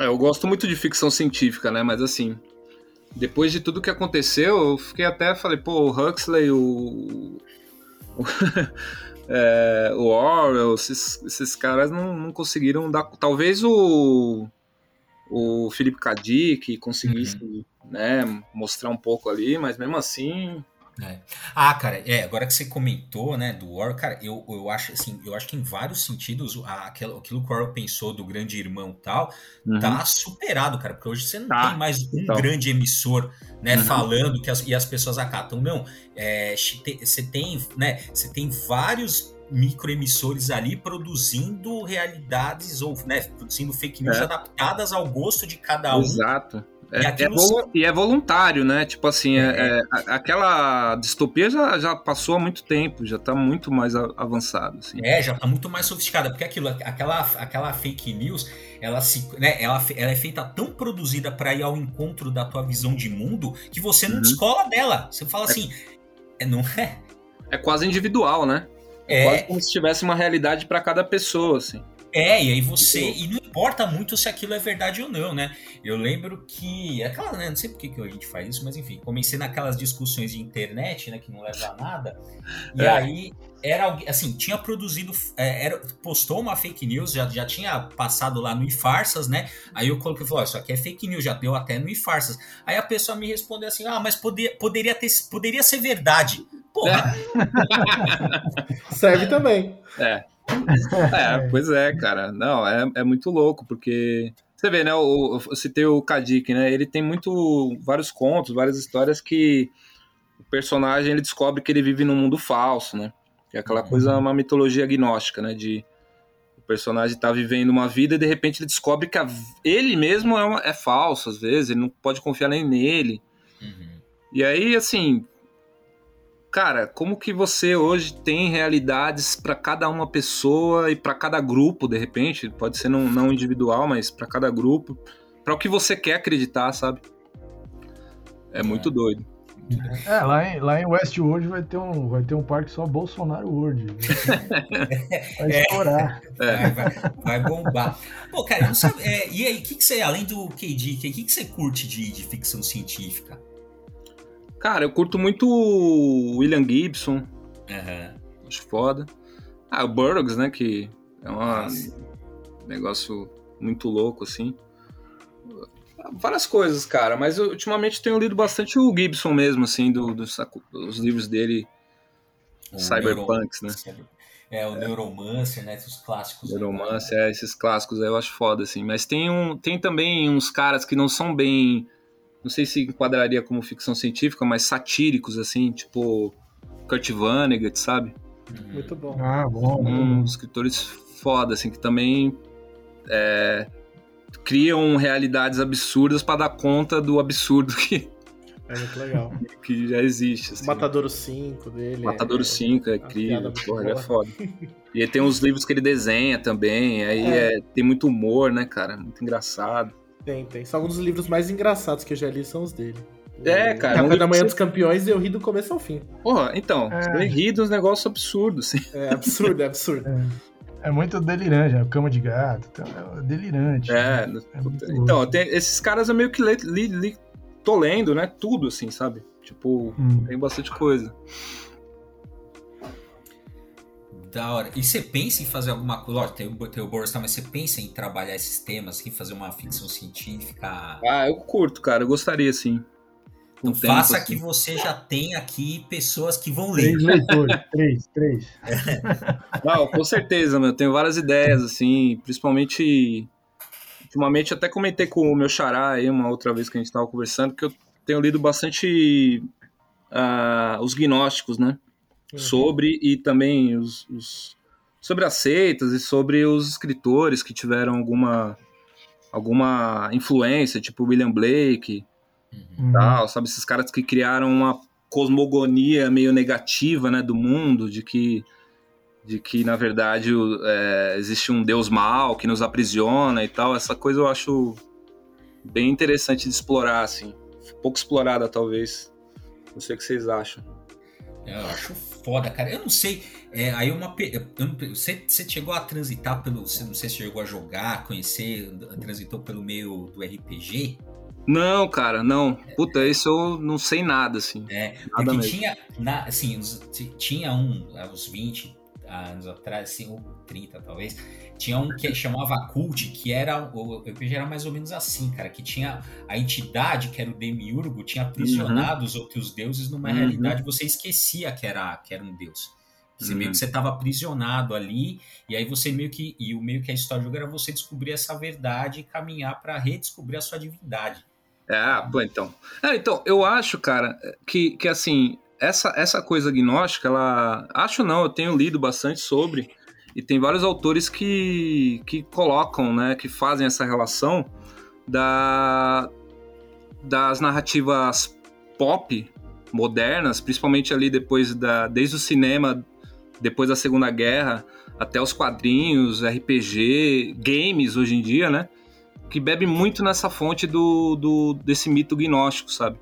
É, eu gosto muito de ficção científica, né, mas assim, depois de tudo que aconteceu, eu fiquei até, falei, pô, o Huxley, o... é, o Orwell, esses, esses caras não, não conseguiram dar... Talvez o o Felipe Kadik conseguisse uhum né, mostrar um pouco ali, mas mesmo assim. É. Ah, cara, é, agora que você comentou, né, do War, cara, eu, eu acho assim, eu acho que em vários sentidos aquilo, aquilo que o Orwell pensou do grande irmão tal, uhum. tá superado, cara, porque hoje você não tá. tem mais um então. grande emissor, né, uhum. falando que as, e as pessoas acatam. Não, é, você tem, né, você tem vários microemissores ali produzindo realidades ou, né, produzindo fake news é. adaptadas ao gosto de cada um. Exato. É, e, é e, é voluntário, né? Tipo assim, é. é. É, aquela distopia já, já passou há muito tempo, já tá muito mais avançado. Assim. É, já tá muito mais sofisticada, porque aquilo, aquela, aquela fake news, ela, se, né, ela, ela é feita tão produzida para ir ao encontro da tua visão de mundo que você não uhum. descola dela. Você fala é. assim, é, não é? É quase individual, né? É, quase como se tivesse uma realidade para cada pessoa, assim. É, e aí você. E não importa muito se aquilo é verdade ou não, né? Eu lembro que. Aquela, né? Não sei por que, que a gente faz isso, mas enfim, comecei naquelas discussões de internet, né? Que não leva a nada. E é. aí era alguém. Assim, tinha produzido. É, era, postou uma fake news, já, já tinha passado lá no iFarsas, né? Aí eu coloquei e falei: isso aqui é fake news, já deu até no iFarsas. Aí a pessoa me respondeu assim: ah, mas poder, poderia, ter, poderia ser verdade. Porra! Serve também. É. É, pois é, cara. Não, é, é muito louco, porque. Você vê, né? Eu, eu citei o Kadik, né? Ele tem muito. vários contos, várias histórias que o personagem ele descobre que ele vive num mundo falso, né? Que é aquela coisa, uhum. uma mitologia agnóstica, né? De o personagem tá vivendo uma vida e de repente ele descobre que a, ele mesmo é, uma, é falso, às vezes, ele não pode confiar nem nele. Uhum. E aí, assim, cara, como que você hoje tem realidades para cada uma pessoa e para cada grupo, de repente, pode ser não, não individual, mas para cada grupo, para o que você quer acreditar, sabe? É muito doido. É, lá em, lá em Westworld vai ter um, vai ter um parque só Bolsonaro World. Vai estourar. É. Vai, vai, bombar. Pô, cara, não sabe, é, e aí, o que, que você, além do KD, o que, que você curte de, de ficção científica? Cara, eu curto muito o William Gibson. Uhum. Acho foda. Ah, o Burroughs, né? Que é um negócio muito louco, assim. Várias coisas, cara, mas eu, ultimamente tenho lido bastante o Gibson mesmo, assim, do, dos, dos livros dele, o Cyberpunks, né? É, o é. Neuromancer, né? Os clássicos. Neuromancer, né? é, esses clássicos aí eu acho foda, assim. Mas tem, um, tem também uns caras que não são bem não sei se enquadraria como ficção científica, mas satíricos, assim, tipo Kurt Vonnegut, sabe? Muito bom. Ah, bom. Um, escritores foda, assim, que também é, criam realidades absurdas para dar conta do absurdo que. É muito legal. que já existe. Assim. Matadouro 5 dele. Matadouro é, 5 é, é incrível. Porra, ele é foda. E tem uns livros que ele desenha também. Aí é. É, tem muito humor, né, cara? Muito engraçado. Tem, tem. São alguns dos livros mais engraçados que eu já li são os dele. É, cara. Café da Manhã dos Campeões eu ri do começo ao fim. Porra, então, é. você ri dos negócios absurdos, assim. É absurdo, é absurdo. É. é muito delirante, é cama de gato, então é delirante. É, né? é então, tem, esses caras eu meio que li, li, li, tô lendo, né? Tudo, assim, sabe? Tipo, hum. tem bastante coisa. Da hora. E você pensa em fazer alguma coisa? Lógico, tem o, tem o Boris, mas você pensa em trabalhar esses temas aqui, fazer uma ficção científica? Ah, eu curto, cara. Eu gostaria sim. Então tempo, faça assim. que você já tem aqui pessoas que vão ler. Três leitores, três, três. Não, com certeza, meu. Eu tenho várias ideias, assim, principalmente ultimamente até comentei com o meu xará aí uma outra vez que a gente estava conversando que eu tenho lido bastante uh, os gnósticos, né? Uhum. Sobre e também os, os, sobre as seitas e sobre os escritores que tiveram alguma alguma influência, tipo William Blake, uhum. tal, sabe esses caras que criaram uma cosmogonia meio negativa, né, do mundo, de que de que na verdade é, existe um Deus mal que nos aprisiona e tal. Essa coisa eu acho bem interessante de explorar, assim, pouco explorada talvez. Não sei o que vocês acham. Eu acho foda, cara. Eu não sei. É, aí uma. Eu, você, você chegou a transitar pelo. Você não sei se chegou a jogar, conhecer, transitou pelo meio do RPG? Não, cara, não. Puta, isso eu não sei nada, assim. É, nada porque mesmo. tinha. Na, assim, tinha um, uns 20 anos atrás, assim, ou 30 talvez, tinha um que chamava Cult, que era. O RPG era mais ou menos assim, cara, que tinha a entidade, que era o Demiurgo, tinha aprisionado uhum. os outros deuses numa uhum. realidade, você esquecia que era, que era um deus. Você uhum. meio que você estava aprisionado ali, e aí você meio que. E o meio que a história do jogo era você descobrir essa verdade e caminhar para redescobrir a sua divindade. Ah, pô, então. Ah, então, eu acho, cara, que, que assim, essa, essa coisa gnóstica, ela. Acho não, eu tenho lido bastante sobre. E tem vários autores que, que colocam, né, que fazem essa relação da, das narrativas pop modernas, principalmente ali depois da desde o cinema, depois da Segunda Guerra, até os quadrinhos, RPG, games hoje em dia, né? Que bebe muito nessa fonte do, do desse mito gnóstico, sabe?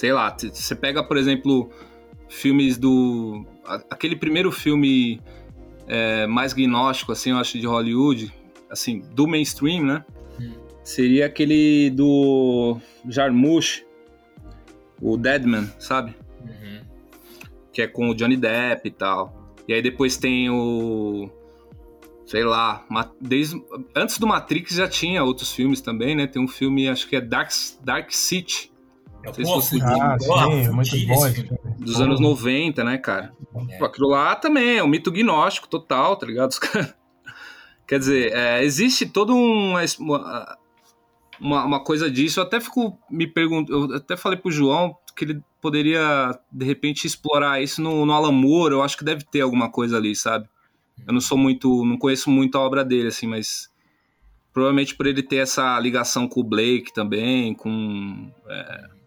Sei lá, você pega, por exemplo, filmes do. aquele primeiro filme é, mais gnóstico, assim, eu acho, de Hollywood, assim, do mainstream, né? Hum. Seria aquele do Jarmusch, o Deadman, sabe? Uhum. Que é com o Johnny Depp e tal. E aí depois tem o. Sei lá, desde, antes do Matrix já tinha outros filmes também, né? Tem um filme, acho que é Dark, Dark City. Não sei se você ah, sim, muito bom dos anos 90, né, cara? É. Pô, aquilo lá também é um mito gnóstico total, tá ligado? Quer dizer, é, existe toda uma, uma, uma, coisa disso. Eu até fico me perguntando, eu até falei pro João que ele poderia, de repente, explorar isso no, no Alan Moore. Eu acho que deve ter alguma coisa ali, sabe? Eu não sou muito, não conheço muito a obra dele, assim, mas provavelmente por ele ter essa ligação com o Blake também, com. É...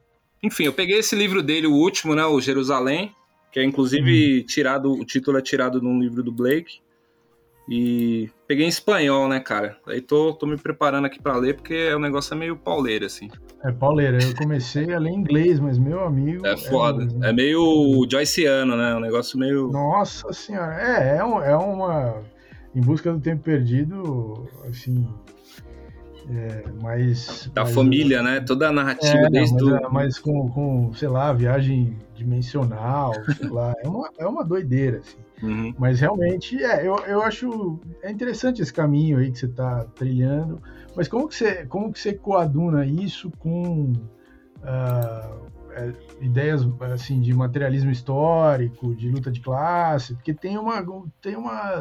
Enfim, eu peguei esse livro dele, o último, né, o Jerusalém, que é inclusive hum. tirado, o título é tirado de um livro do Blake. E peguei em espanhol, né, cara? Aí tô, tô me preparando aqui para ler, porque o negócio é meio pauleiro, assim. É pauleiro. Eu comecei a ler inglês, mas meu amigo. É foda. É, é meio Joyceano, né? Um negócio meio. Nossa senhora. É, é, um, é uma. Em busca do tempo perdido, assim. É, mais. Da mais, família, né? Toda a narrativa é, desde mas, do... É, mas com, com, sei lá, viagem dimensional, sei lá. É uma, é uma doideira, assim. Uhum. Mas realmente, é, eu, eu acho é interessante esse caminho aí que você está trilhando. Mas como que você, como que você coaduna isso com uh, ideias assim de materialismo histórico, de luta de classe? Porque tem uma, tem uma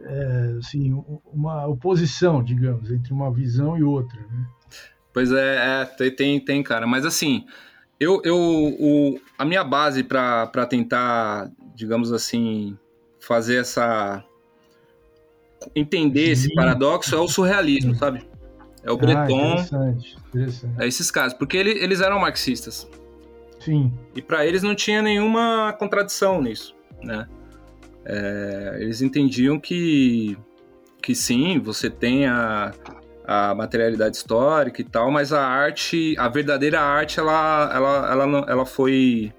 é, assim, uma oposição, digamos, entre uma visão e outra, né? Pois é, é tem, tem, cara. Mas assim, eu, eu o, a minha base para tentar, digamos assim, fazer essa. entender Sim. esse paradoxo é o surrealismo, sabe? É o ah, Breton. Interessante, interessante. É esses casos. Porque ele, eles eram marxistas. Sim. E para eles não tinha nenhuma contradição nisso, né? É, eles entendiam que, que sim, você tem a, a materialidade histórica e tal, mas a arte, a verdadeira arte, ela, ela, ela, ela foi,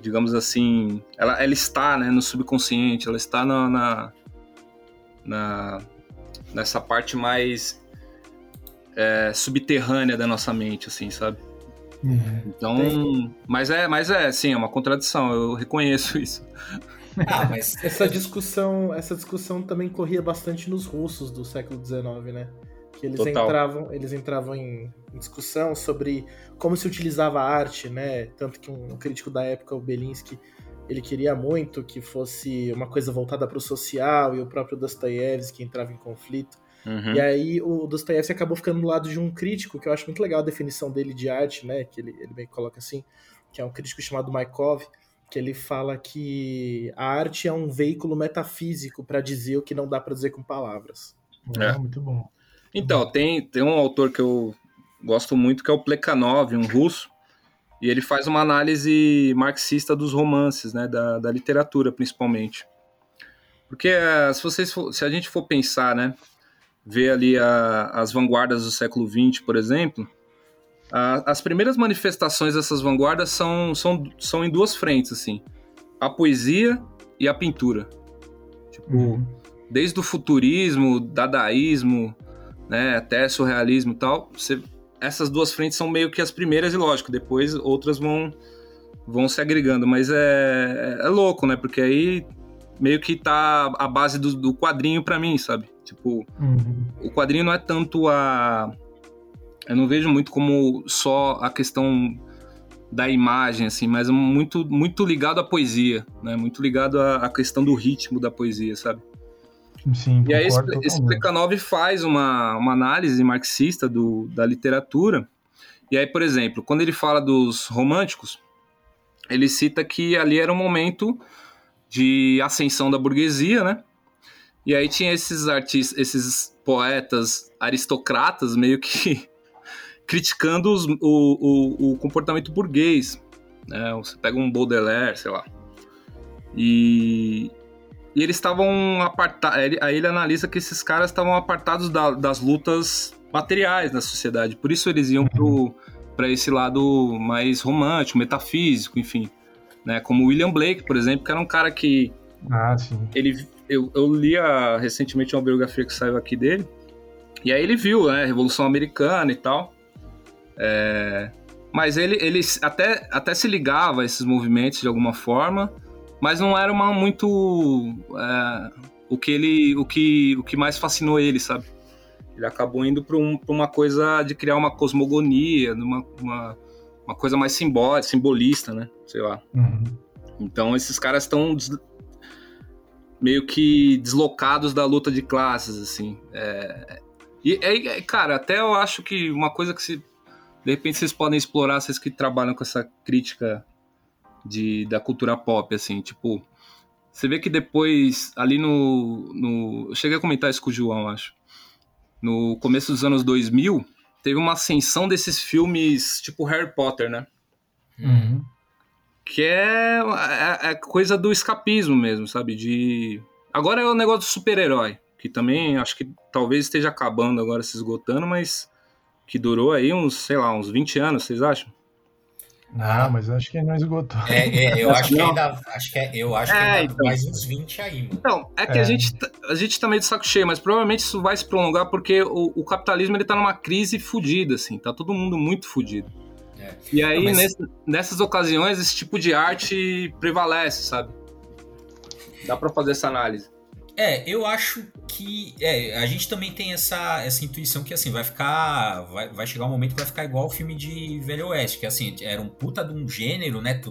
digamos assim, ela, ela está né, no subconsciente, ela está na, na, na nessa parte mais é, subterrânea da nossa mente, assim, sabe? Uhum. Então, mas é, mas é, sim, é uma contradição. Eu reconheço isso. Ah, mas essa discussão, essa discussão também corria bastante nos russos do século XIX, né? Que eles Total. entravam, eles entravam em, discussão sobre como se utilizava a arte, né? Tanto que um, crítico da época, o Belinsky, ele queria muito que fosse uma coisa voltada para o social e o próprio Dostoiévski entrava em conflito. Uhum. E aí o Dostoiévski acabou ficando do lado de um crítico, que eu acho muito legal a definição dele de arte, né? Que ele, ele bem coloca assim, que é um crítico chamado Maikov, que ele fala que a arte é um veículo metafísico para dizer o que não dá para dizer com palavras. É. muito bom. Então, tem, tem um autor que eu gosto muito que é o Plekhanov, um russo, e ele faz uma análise marxista dos romances, né, da, da literatura principalmente. Porque eh, se, vocês for, se a gente for pensar, né, ver ali a, as vanguardas do século XX, por exemplo, a, as primeiras manifestações dessas vanguardas são, são, são em duas frentes, assim, a poesia e a pintura. Tipo, uhum. desde o futurismo, dadaísmo, né, até surrealismo e tal, você essas duas frentes são meio que as primeiras e lógico, depois outras vão vão se agregando, mas é, é louco, né? Porque aí meio que tá a base do, do quadrinho para mim, sabe? Tipo, uhum. o quadrinho não é tanto a eu não vejo muito como só a questão da imagem, assim, mas muito, muito ligado à poesia, né? Muito ligado à, à questão do ritmo da poesia, sabe? Sim, e aí esse, Plekhanov faz uma, uma análise marxista do, da literatura. E aí, por exemplo, quando ele fala dos românticos, ele cita que ali era um momento de ascensão da burguesia, né? E aí tinha esses artistas, esses poetas aristocratas meio que criticando os, o, o, o, comportamento burguês. Né? Você pega um Baudelaire, sei lá. E, e eles estavam apartados. Aí ele analisa que esses caras estavam apartados da, das lutas materiais na sociedade. Por isso eles iam para esse lado mais romântico, metafísico, enfim. Né? Como William Blake, por exemplo, que era um cara que. Ah, sim. Ele, eu, eu li recentemente uma biografia que saiu aqui dele. E aí ele viu né, a Revolução Americana e tal. É, mas ele, ele até, até se ligava a esses movimentos de alguma forma mas não era uma muito é, o que ele o que o que mais fascinou ele sabe? Ele acabou indo para um, uma coisa de criar uma cosmogonia uma, uma, uma coisa mais simbólica simbolista né? Sei lá. Uhum. então esses caras estão meio que deslocados da luta de classes assim. É, e é, cara até eu acho que uma coisa que se de repente vocês podem explorar vocês que trabalham com essa crítica de, da cultura pop, assim, tipo, você vê que depois, ali no, no. Eu cheguei a comentar isso com o João, acho. No começo dos anos 2000, teve uma ascensão desses filmes tipo Harry Potter, né? Uhum. Que é, é, é, coisa do escapismo mesmo, sabe? De. Agora é o negócio do super-herói, que também acho que talvez esteja acabando agora, se esgotando, mas que durou aí uns, sei lá, uns 20 anos, vocês acham? Não, mas acho que não esgotou. É, é eu acho que ainda. Acho que é, eu acho que é, ainda então, mais uns 20 aí, mano. Então, é que é. A, gente, tá, a gente tá meio de saco cheio, mas provavelmente isso vai se prolongar porque o, o capitalismo ele tá numa crise fodida, assim. Tá todo mundo muito fodido. É. E aí, não, mas... nesse, nessas ocasiões, esse tipo de arte prevalece, sabe? Dá pra fazer essa análise. É, eu acho que é, a gente também tem essa, essa intuição que assim vai ficar vai, vai chegar um momento que vai ficar igual o filme de Velho Oeste, que assim era um puta de um gênero, né,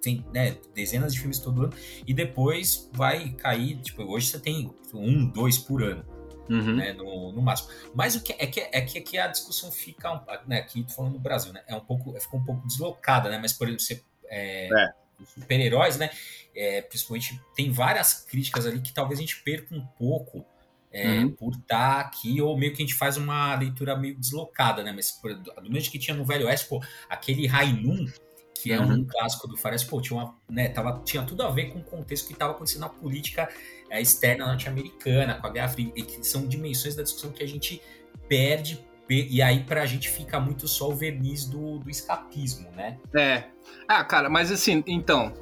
tem né, dezenas de filmes todo ano e depois vai cair, tipo, hoje você tem um, dois por ano. Uhum. Né, no, no, máximo. Mas o que é que é que aqui a discussão fica, né, aqui tô falando do Brasil, né, é um pouco, ficou um pouco deslocada, né, mas por exemplo, você é, é. Super-heróis, né, é, principalmente, tem várias críticas ali que talvez a gente perca um pouco é, uhum. por estar aqui, ou meio que a gente faz uma leitura meio deslocada, né? Mas por, do mesmo que tinha no Velho Oeste, pô, aquele Rainum, que é uhum. um clássico do Fares, pô, tinha, uma, né, tava, tinha tudo a ver com o contexto que estava acontecendo na política é, externa norte-americana, com a Guerra Fria, e que são dimensões da discussão que a gente perde e aí pra gente fica muito só o verniz do, do escapismo, né? É. Ah, cara, mas assim, então,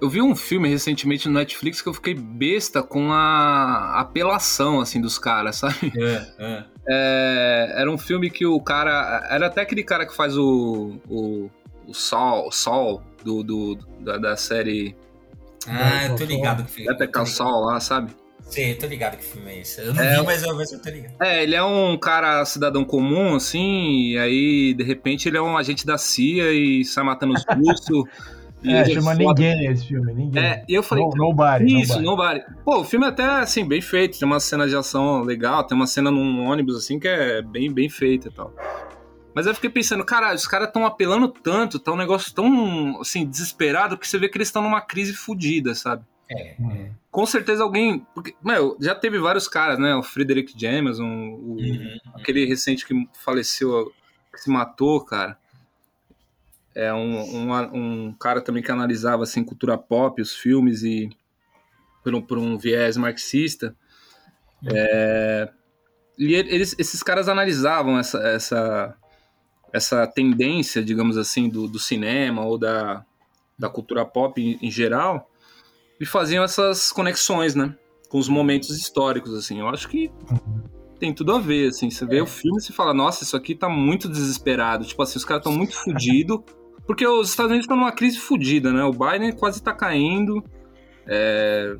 eu vi um filme recentemente no Netflix que eu fiquei besta com a apelação, assim, dos caras, sabe? É, é. É, era um filme que o cara... Era até aquele cara que faz o... o, o Sol, Sol do, do da, da, série... Ah, eu tô ligado. Que Até que Sol lá, sabe? Sim, eu tô ligado que filme é esse. Eu não é, vi, mas eu, mas eu tô ligado. É, ele é um cara cidadão comum, assim, e aí, de repente, ele é um agente da CIA e sai matando os russos... é, chama é Ninguém esse filme, Ninguém. É, e eu falei, no, Nobody. Isso, Nobody. nobody. Pô, o filme é até, assim, bem feito, tem uma cena de ação legal, tem uma cena num ônibus, assim, que é bem, bem feita e tal. Mas eu fiquei pensando, cara, os caras estão apelando tanto, tá um negócio tão, assim, desesperado, que você vê que eles estão numa crise fodida, sabe? É, é. Com certeza alguém. Porque, meu, já teve vários caras, né? O Frederick Jameson, o, uhum. aquele recente que faleceu, que se matou, cara. É um, um, um, cara também que analisava assim, cultura pop, os filmes, e por um, por um viés marxista. Uhum. É, e eles, esses caras analisavam essa, essa, essa tendência, digamos assim, do, do cinema ou da, da cultura pop em, em geral e faziam essas conexões, né? Com os momentos históricos, assim. Eu acho que tem tudo a ver, assim. Você vê é. o filme e fala, nossa, isso aqui tá muito desesperado. Tipo assim, os caras estão muito fodidos. Porque os Estados Unidos estão numa crise fodida, né? O Biden quase tá caindo. É...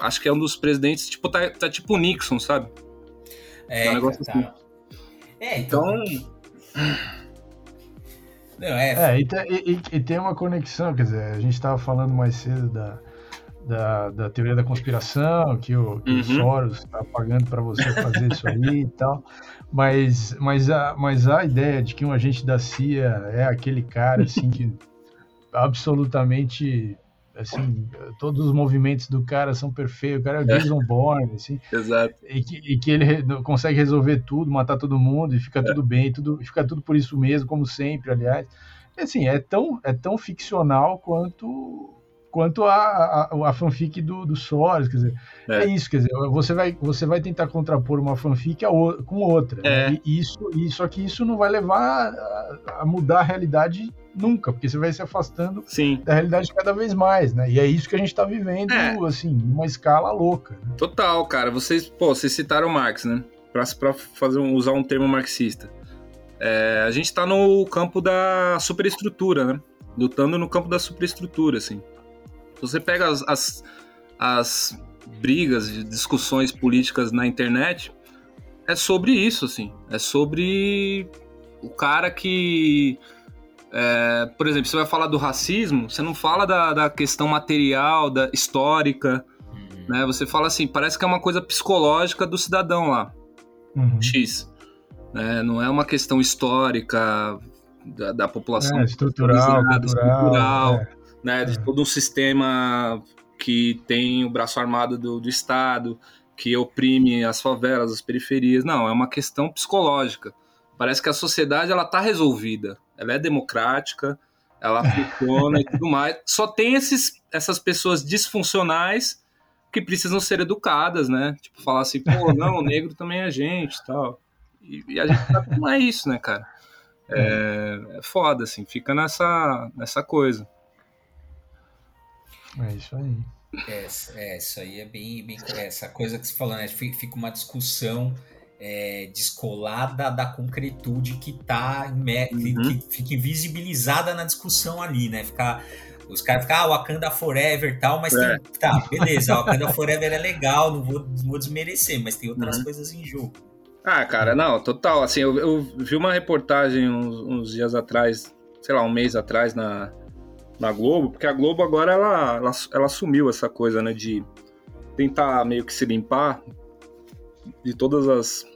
Acho que é um dos presidentes, tipo, tá, tá tipo o Nixon, sabe? É, é um negócio tá. assim. É, então... então... Não, é... é e, e, e, tem uma conexão, quer dizer, a gente estava falando mais cedo da, da, da teoria da conspiração, que o, que uhum. o Soros está pagando para você fazer isso aí e tal. Mas, mas, a, mas a ideia de que um agente da CIA é aquele cara assim que absolutamente assim, todos os movimentos do cara são perfeitos, o cara é o é. Jason Bourne, assim. Exato. E que, e que ele consegue resolver tudo, matar todo mundo e fica é. tudo bem, tudo, fica tudo por isso mesmo, como sempre, aliás. Assim, é tão, é tão ficcional quanto quanto a, a, a fanfic do, do Soros, quer dizer, é. é. isso, quer dizer, você vai, você vai tentar contrapor uma fanfic a com outra, né? é. né? e isso, e, só que isso não vai levar a, a, mudar a realidade nunca, porque você vai se afastando Sim. da realidade cada vez mais, né, e é isso que a gente está vivendo, é. assim, numa escala louca. Né? Total, cara, vocês, pô, vocês citaram Marx, né, para fazer usar um termo marxista. É, a gente está no campo da superestrutura, né, lutando no campo da superestrutura, assim. Você pega as, as, as brigas, discussões políticas na internet, é sobre isso, assim. É sobre o cara que. É, por exemplo, você vai falar do racismo, você não fala da, da questão material, da histórica, uhum. né? Você fala assim, parece que é uma coisa psicológica do cidadão lá, uhum. X. Né? Não é uma questão histórica da, da população. É, estrutural, cultural, é né, de todo um sistema que tem o braço armado do, do Estado, que oprime as favelas, as periferias. Não, é uma questão psicológica. Parece que a sociedade ela está resolvida, ela é democrática, ela funciona e tudo mais. Só tem esses, essas pessoas disfuncionais que precisam ser educadas, né? Tipo, falar assim, pô, não, o negro também é gente tal. e E, a gente sabe como é isso, né, cara? É, é foda, assim, fica nessa, nessa coisa. É isso aí. É, é isso aí é bem, bem essa coisa que você falou, né? Fica uma discussão é, descolada da concretude que tá uhum. que, que, fica invisibilizada na discussão ali, né? Ficar os caras ficam, ah, Wakanda Forever e tal, mas é. tem, tá, beleza, Wakanda Forever é legal, não vou, não vou desmerecer, mas tem outras uhum. coisas em jogo. Ah, cara, não, total. Assim, eu, eu vi uma reportagem uns, uns, dias atrás, sei lá, um mês atrás, na, na Globo, porque a Globo agora ela, ela, ela assumiu essa coisa, né, de tentar meio que se limpar de todas as,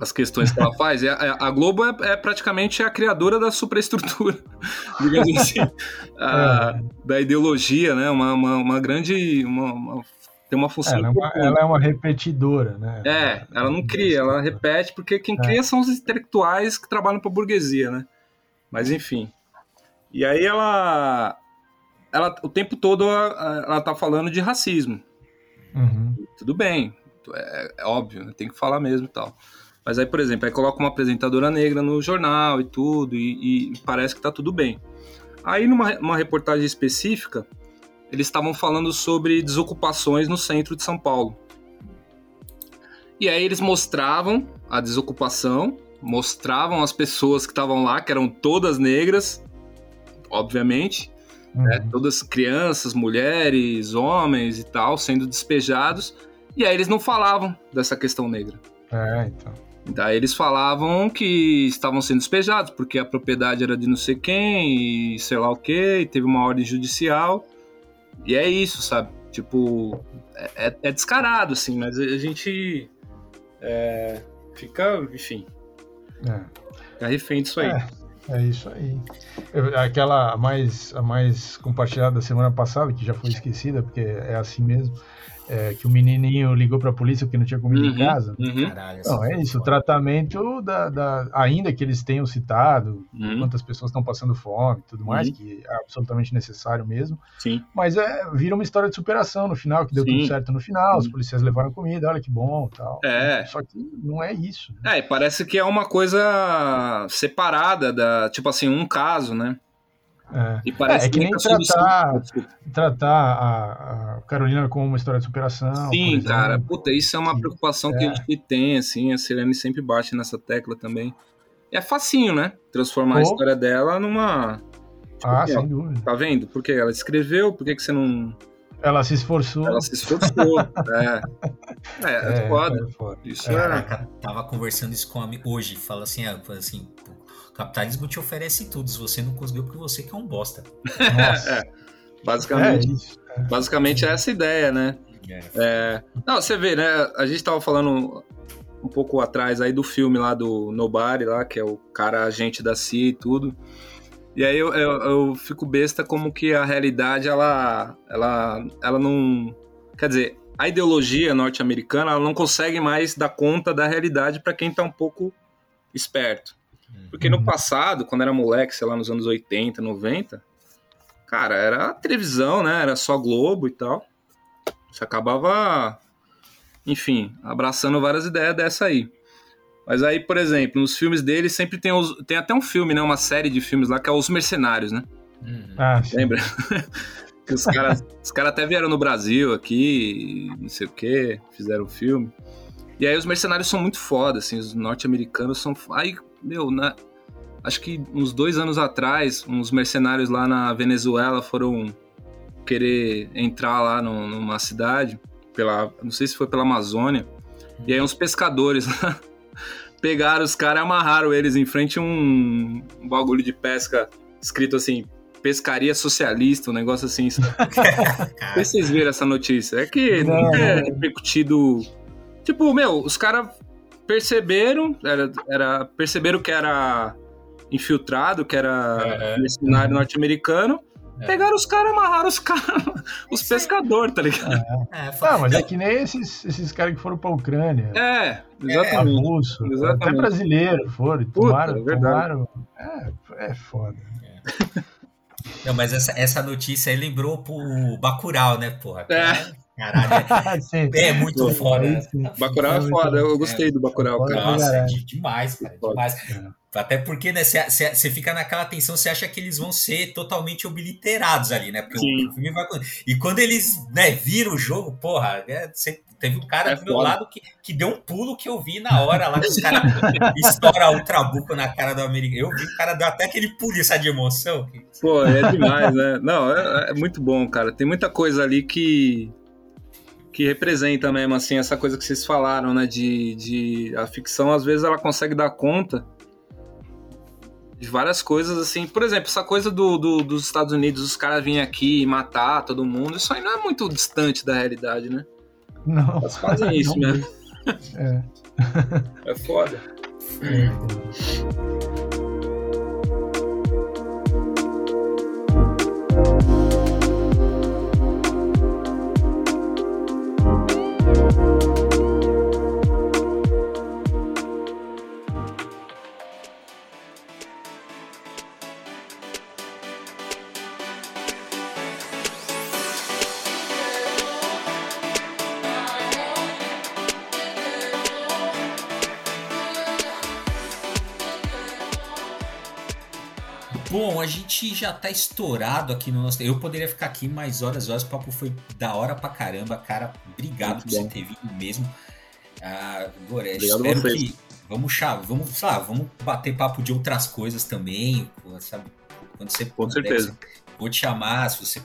as questões que ela faz. A, a Globo é, é, praticamente a criadora da superestrutura, digamos assim, a, é. da ideologia, né, uma, uma, uma grande... Uma, uma, tem uma função. Ela é uma, ela é uma, repetidora, né? É, ela não cria, ela repete, porque quem cria é. são os intelectuais que trabalham para a burguesia, né? Mas enfim. E aí ela, ela o tempo todo ela, ela tá falando de racismo. Uhum. Tudo bem, é, é óbvio, né? tem que falar mesmo e tal. Mas aí, por exemplo, aí coloca uma apresentadora negra no jornal e tudo, e, e parece que tá tudo bem. Aí, numa reportagem específica, eles estavam falando sobre desocupações no centro de São Paulo. E aí eles mostravam a desocupação, mostravam as pessoas que estavam lá, que eram todas negras, obviamente, né? uhum. né? todas crianças, mulheres, homens e tal, sendo despejados, e aí eles não falavam dessa questão negra. É, então. Daí eles falavam que estavam sendo despejados, porque a propriedade era de não sei quem, e sei lá o que, e teve uma ordem judicial. E é isso, sabe? Tipo, é, é, é descarado, assim, mas a gente é, fica, enfim. É. Fica refém disso aí. É, é isso aí. Aquela mais, a mais compartilhada da semana passada, que já foi esquecida, porque é assim mesmo é, que o menininho ligou para a polícia porque não tinha comida uhum, em casa. Uhum. Caralho, não, é isso. O tratamento da, da, ainda que eles tenham citado uhum. quantas pessoas estão passando fome, tudo mais, uhum. que é absolutamente necessário mesmo. Sim. Mas é vira uma história de superação no final, que deu Sim. tudo certo no final. Os policiais levaram comida, olha que bom, tal. É. Só que não é isso. Né? É, parece que é uma coisa separada da, tipo assim, um caso, né? É. E parece é, é que nem tratar, tratar a, a, Carolina como uma história de superação. Sim, cara. Puta, isso é uma preocupação é. que a gente tem, assim. A Selene sempre bate nessa tecla também. E é facinho, né? Transformar a história dela numa. Tipo, ah, sem dúvida. Tá vendo? Porque ela escreveu, por que, que você não. Ela se esforçou. Ela se esforçou. é. É, é, é foda. É. Isso é. Caraca, tava conversando isso com a amigo hoje. Fala assim, ah, assim, capitalismo te oferece tudo. Se você não conseguiu, porque você que é um bosta. é, basicamente, é isso, é. basicamente é essa ideia, né? É. é. não, você vê, né? A gente tava falando um pouco atrás aí do filme lá do Nobody, lá, que é o cara agente da CIA e tudo. E aí eu, eu, eu, fico besta como que a realidade, ela, ela, ela não... Quer dizer, a ideologia norte-americana, ela não consegue mais dar conta da realidade para quem tá um pouco esperto. Porque no uhum. passado, quando era moleque, sei lá, nos anos 80, 90, cara, era televisão, né? Era só Globo e tal. Você acabava, enfim, abraçando várias ideias dessa aí. Mas aí, por exemplo, nos filmes dele sempre tem os, tem até um filme, né? Uma série de filmes lá que é Os Mercenários, né? Uhum. Ah, Lembra? que os caras os cara até vieram no Brasil aqui, não sei o que, fizeram o um filme. E aí os mercenários são muito foda, assim, os norte-americanos são. Aí meu, na, acho que uns dois anos atrás, uns mercenários lá na Venezuela foram querer entrar lá no, numa cidade, pela, não sei se foi pela Amazônia, e aí uns pescadores lá pegaram os caras e amarraram eles em frente a um, um bagulho de pesca escrito assim, pescaria socialista, um negócio assim. vocês viram essa notícia. É que não é repercutido. Tipo, meu, os caras perceberam, era, era, perceberam que era infiltrado, que era é, é. mercenário uhum. norte-americano. É. Pegaram os caras, amarraram os caras, os pescadores, tá ligado? É, é ah, mas é que nem esses, esses caras que foram pra Ucrânia. É, exatamente. É, russo, exatamente. Até brasileiro foram, Puta, tomaram, é tomaram. É, é foda. É. Não, mas essa, essa notícia aí lembrou pro Bacurau, né, porra? É. Caralho, é, é muito foda. Né? Bacurau é foda, eu gostei do Bacurau, cara. Nossa, é demais, cara, demais. Até porque, né, você fica naquela tensão, você acha que eles vão ser totalmente obliterados ali, né? Porque Sim. o filme vai. E quando eles, né, viram o jogo, porra, né, teve um cara é do meu foda. lado que, que deu um pulo que eu vi na hora lá que os caras estouram o trabuco na cara do americano. Eu vi o cara deu até aquele pulo, essa de emoção. Pô, é demais, né? Não, é, é muito bom, cara. Tem muita coisa ali que que representa mesmo, assim, essa coisa que vocês falaram, né? De, de a ficção, às vezes, ela consegue dar conta de várias coisas, assim. Por exemplo, essa coisa do, do dos Estados Unidos, os caras virem aqui e matar todo mundo, isso aí não é muito distante da realidade, né? Não. Eles fazem isso não. mesmo. É. é foda. É. a gente já tá estourado aqui no nosso. Eu poderia ficar aqui mais horas e horas. O papo foi da hora pra caramba, cara. Obrigado Muito por bom. você ter vindo mesmo. Ah, Obrigado espero que. Vamos, chave, vamos, sei lá, vamos bater papo de outras coisas também, sabe? Quando você Com puder, certeza. Vou te chamar, se você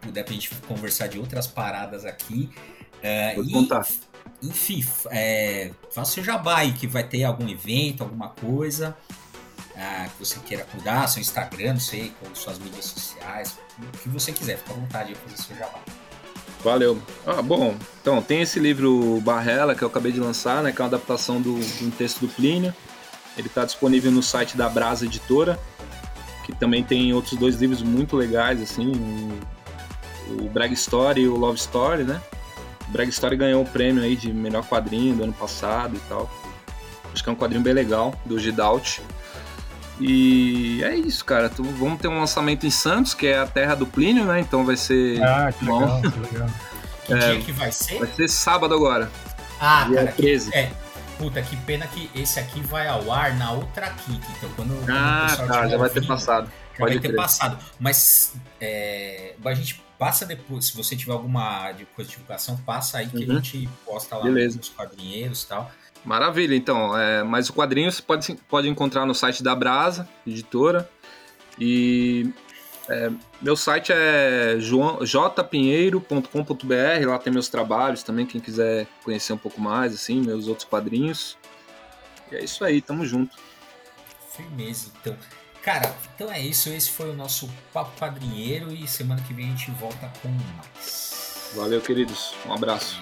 puder pra gente conversar de outras paradas aqui. Uh, Vou e, contar. enfim, é, faça seu jabá aí, que vai ter algum evento, alguma coisa ah, que você queira cuidar, seu Instagram, não sei, com suas mídias sociais, o que você quiser, fica à vontade de fazer seu jabá. Valeu. Ah, bom, então tem esse livro Barrela que eu acabei de lançar, né, que é uma adaptação do, de um texto do Plínio. Ele está disponível no site da Brasa Editora, que também tem outros dois livros muito legais, assim, o, Brag Story e o Love Story, né? O Brag Story ganhou o prêmio aí de melhor quadrinho do ano passado e tal. Acho que é um quadrinho bem legal, do Gidaut. E é isso, cara. vamos ter um lançamento em Santos, que é a terra do Plínio, né? Então vai ser. Ah, que legal, que legal. Que é, dia que vai ser? Vai ser sábado agora. Ah, dia cara, 13. Que, é. Puta, que pena que esse aqui vai ao ar na outra quinta. Então, quando, quando ah, tá, já vai ter passado. Já Pode vai ter passado. Mas é, a gente passa depois, se você tiver alguma coisa de divulgação, passa aí que uhum. a gente posta lá Beleza. nos quadrinheiros e tal. Maravilha, então. É, mas o quadrinho você pode, pode encontrar no site da Brasa, editora. E é, meu site é jpinheiro.com.br, lá tem meus trabalhos também, quem quiser conhecer um pouco mais, assim, meus outros quadrinhos. E é isso aí, tamo junto. Firmeza, então. Cara, então é isso, esse foi o nosso Papo Quadrinheiro e semana que vem a gente volta com mais. Valeu, queridos. Um abraço.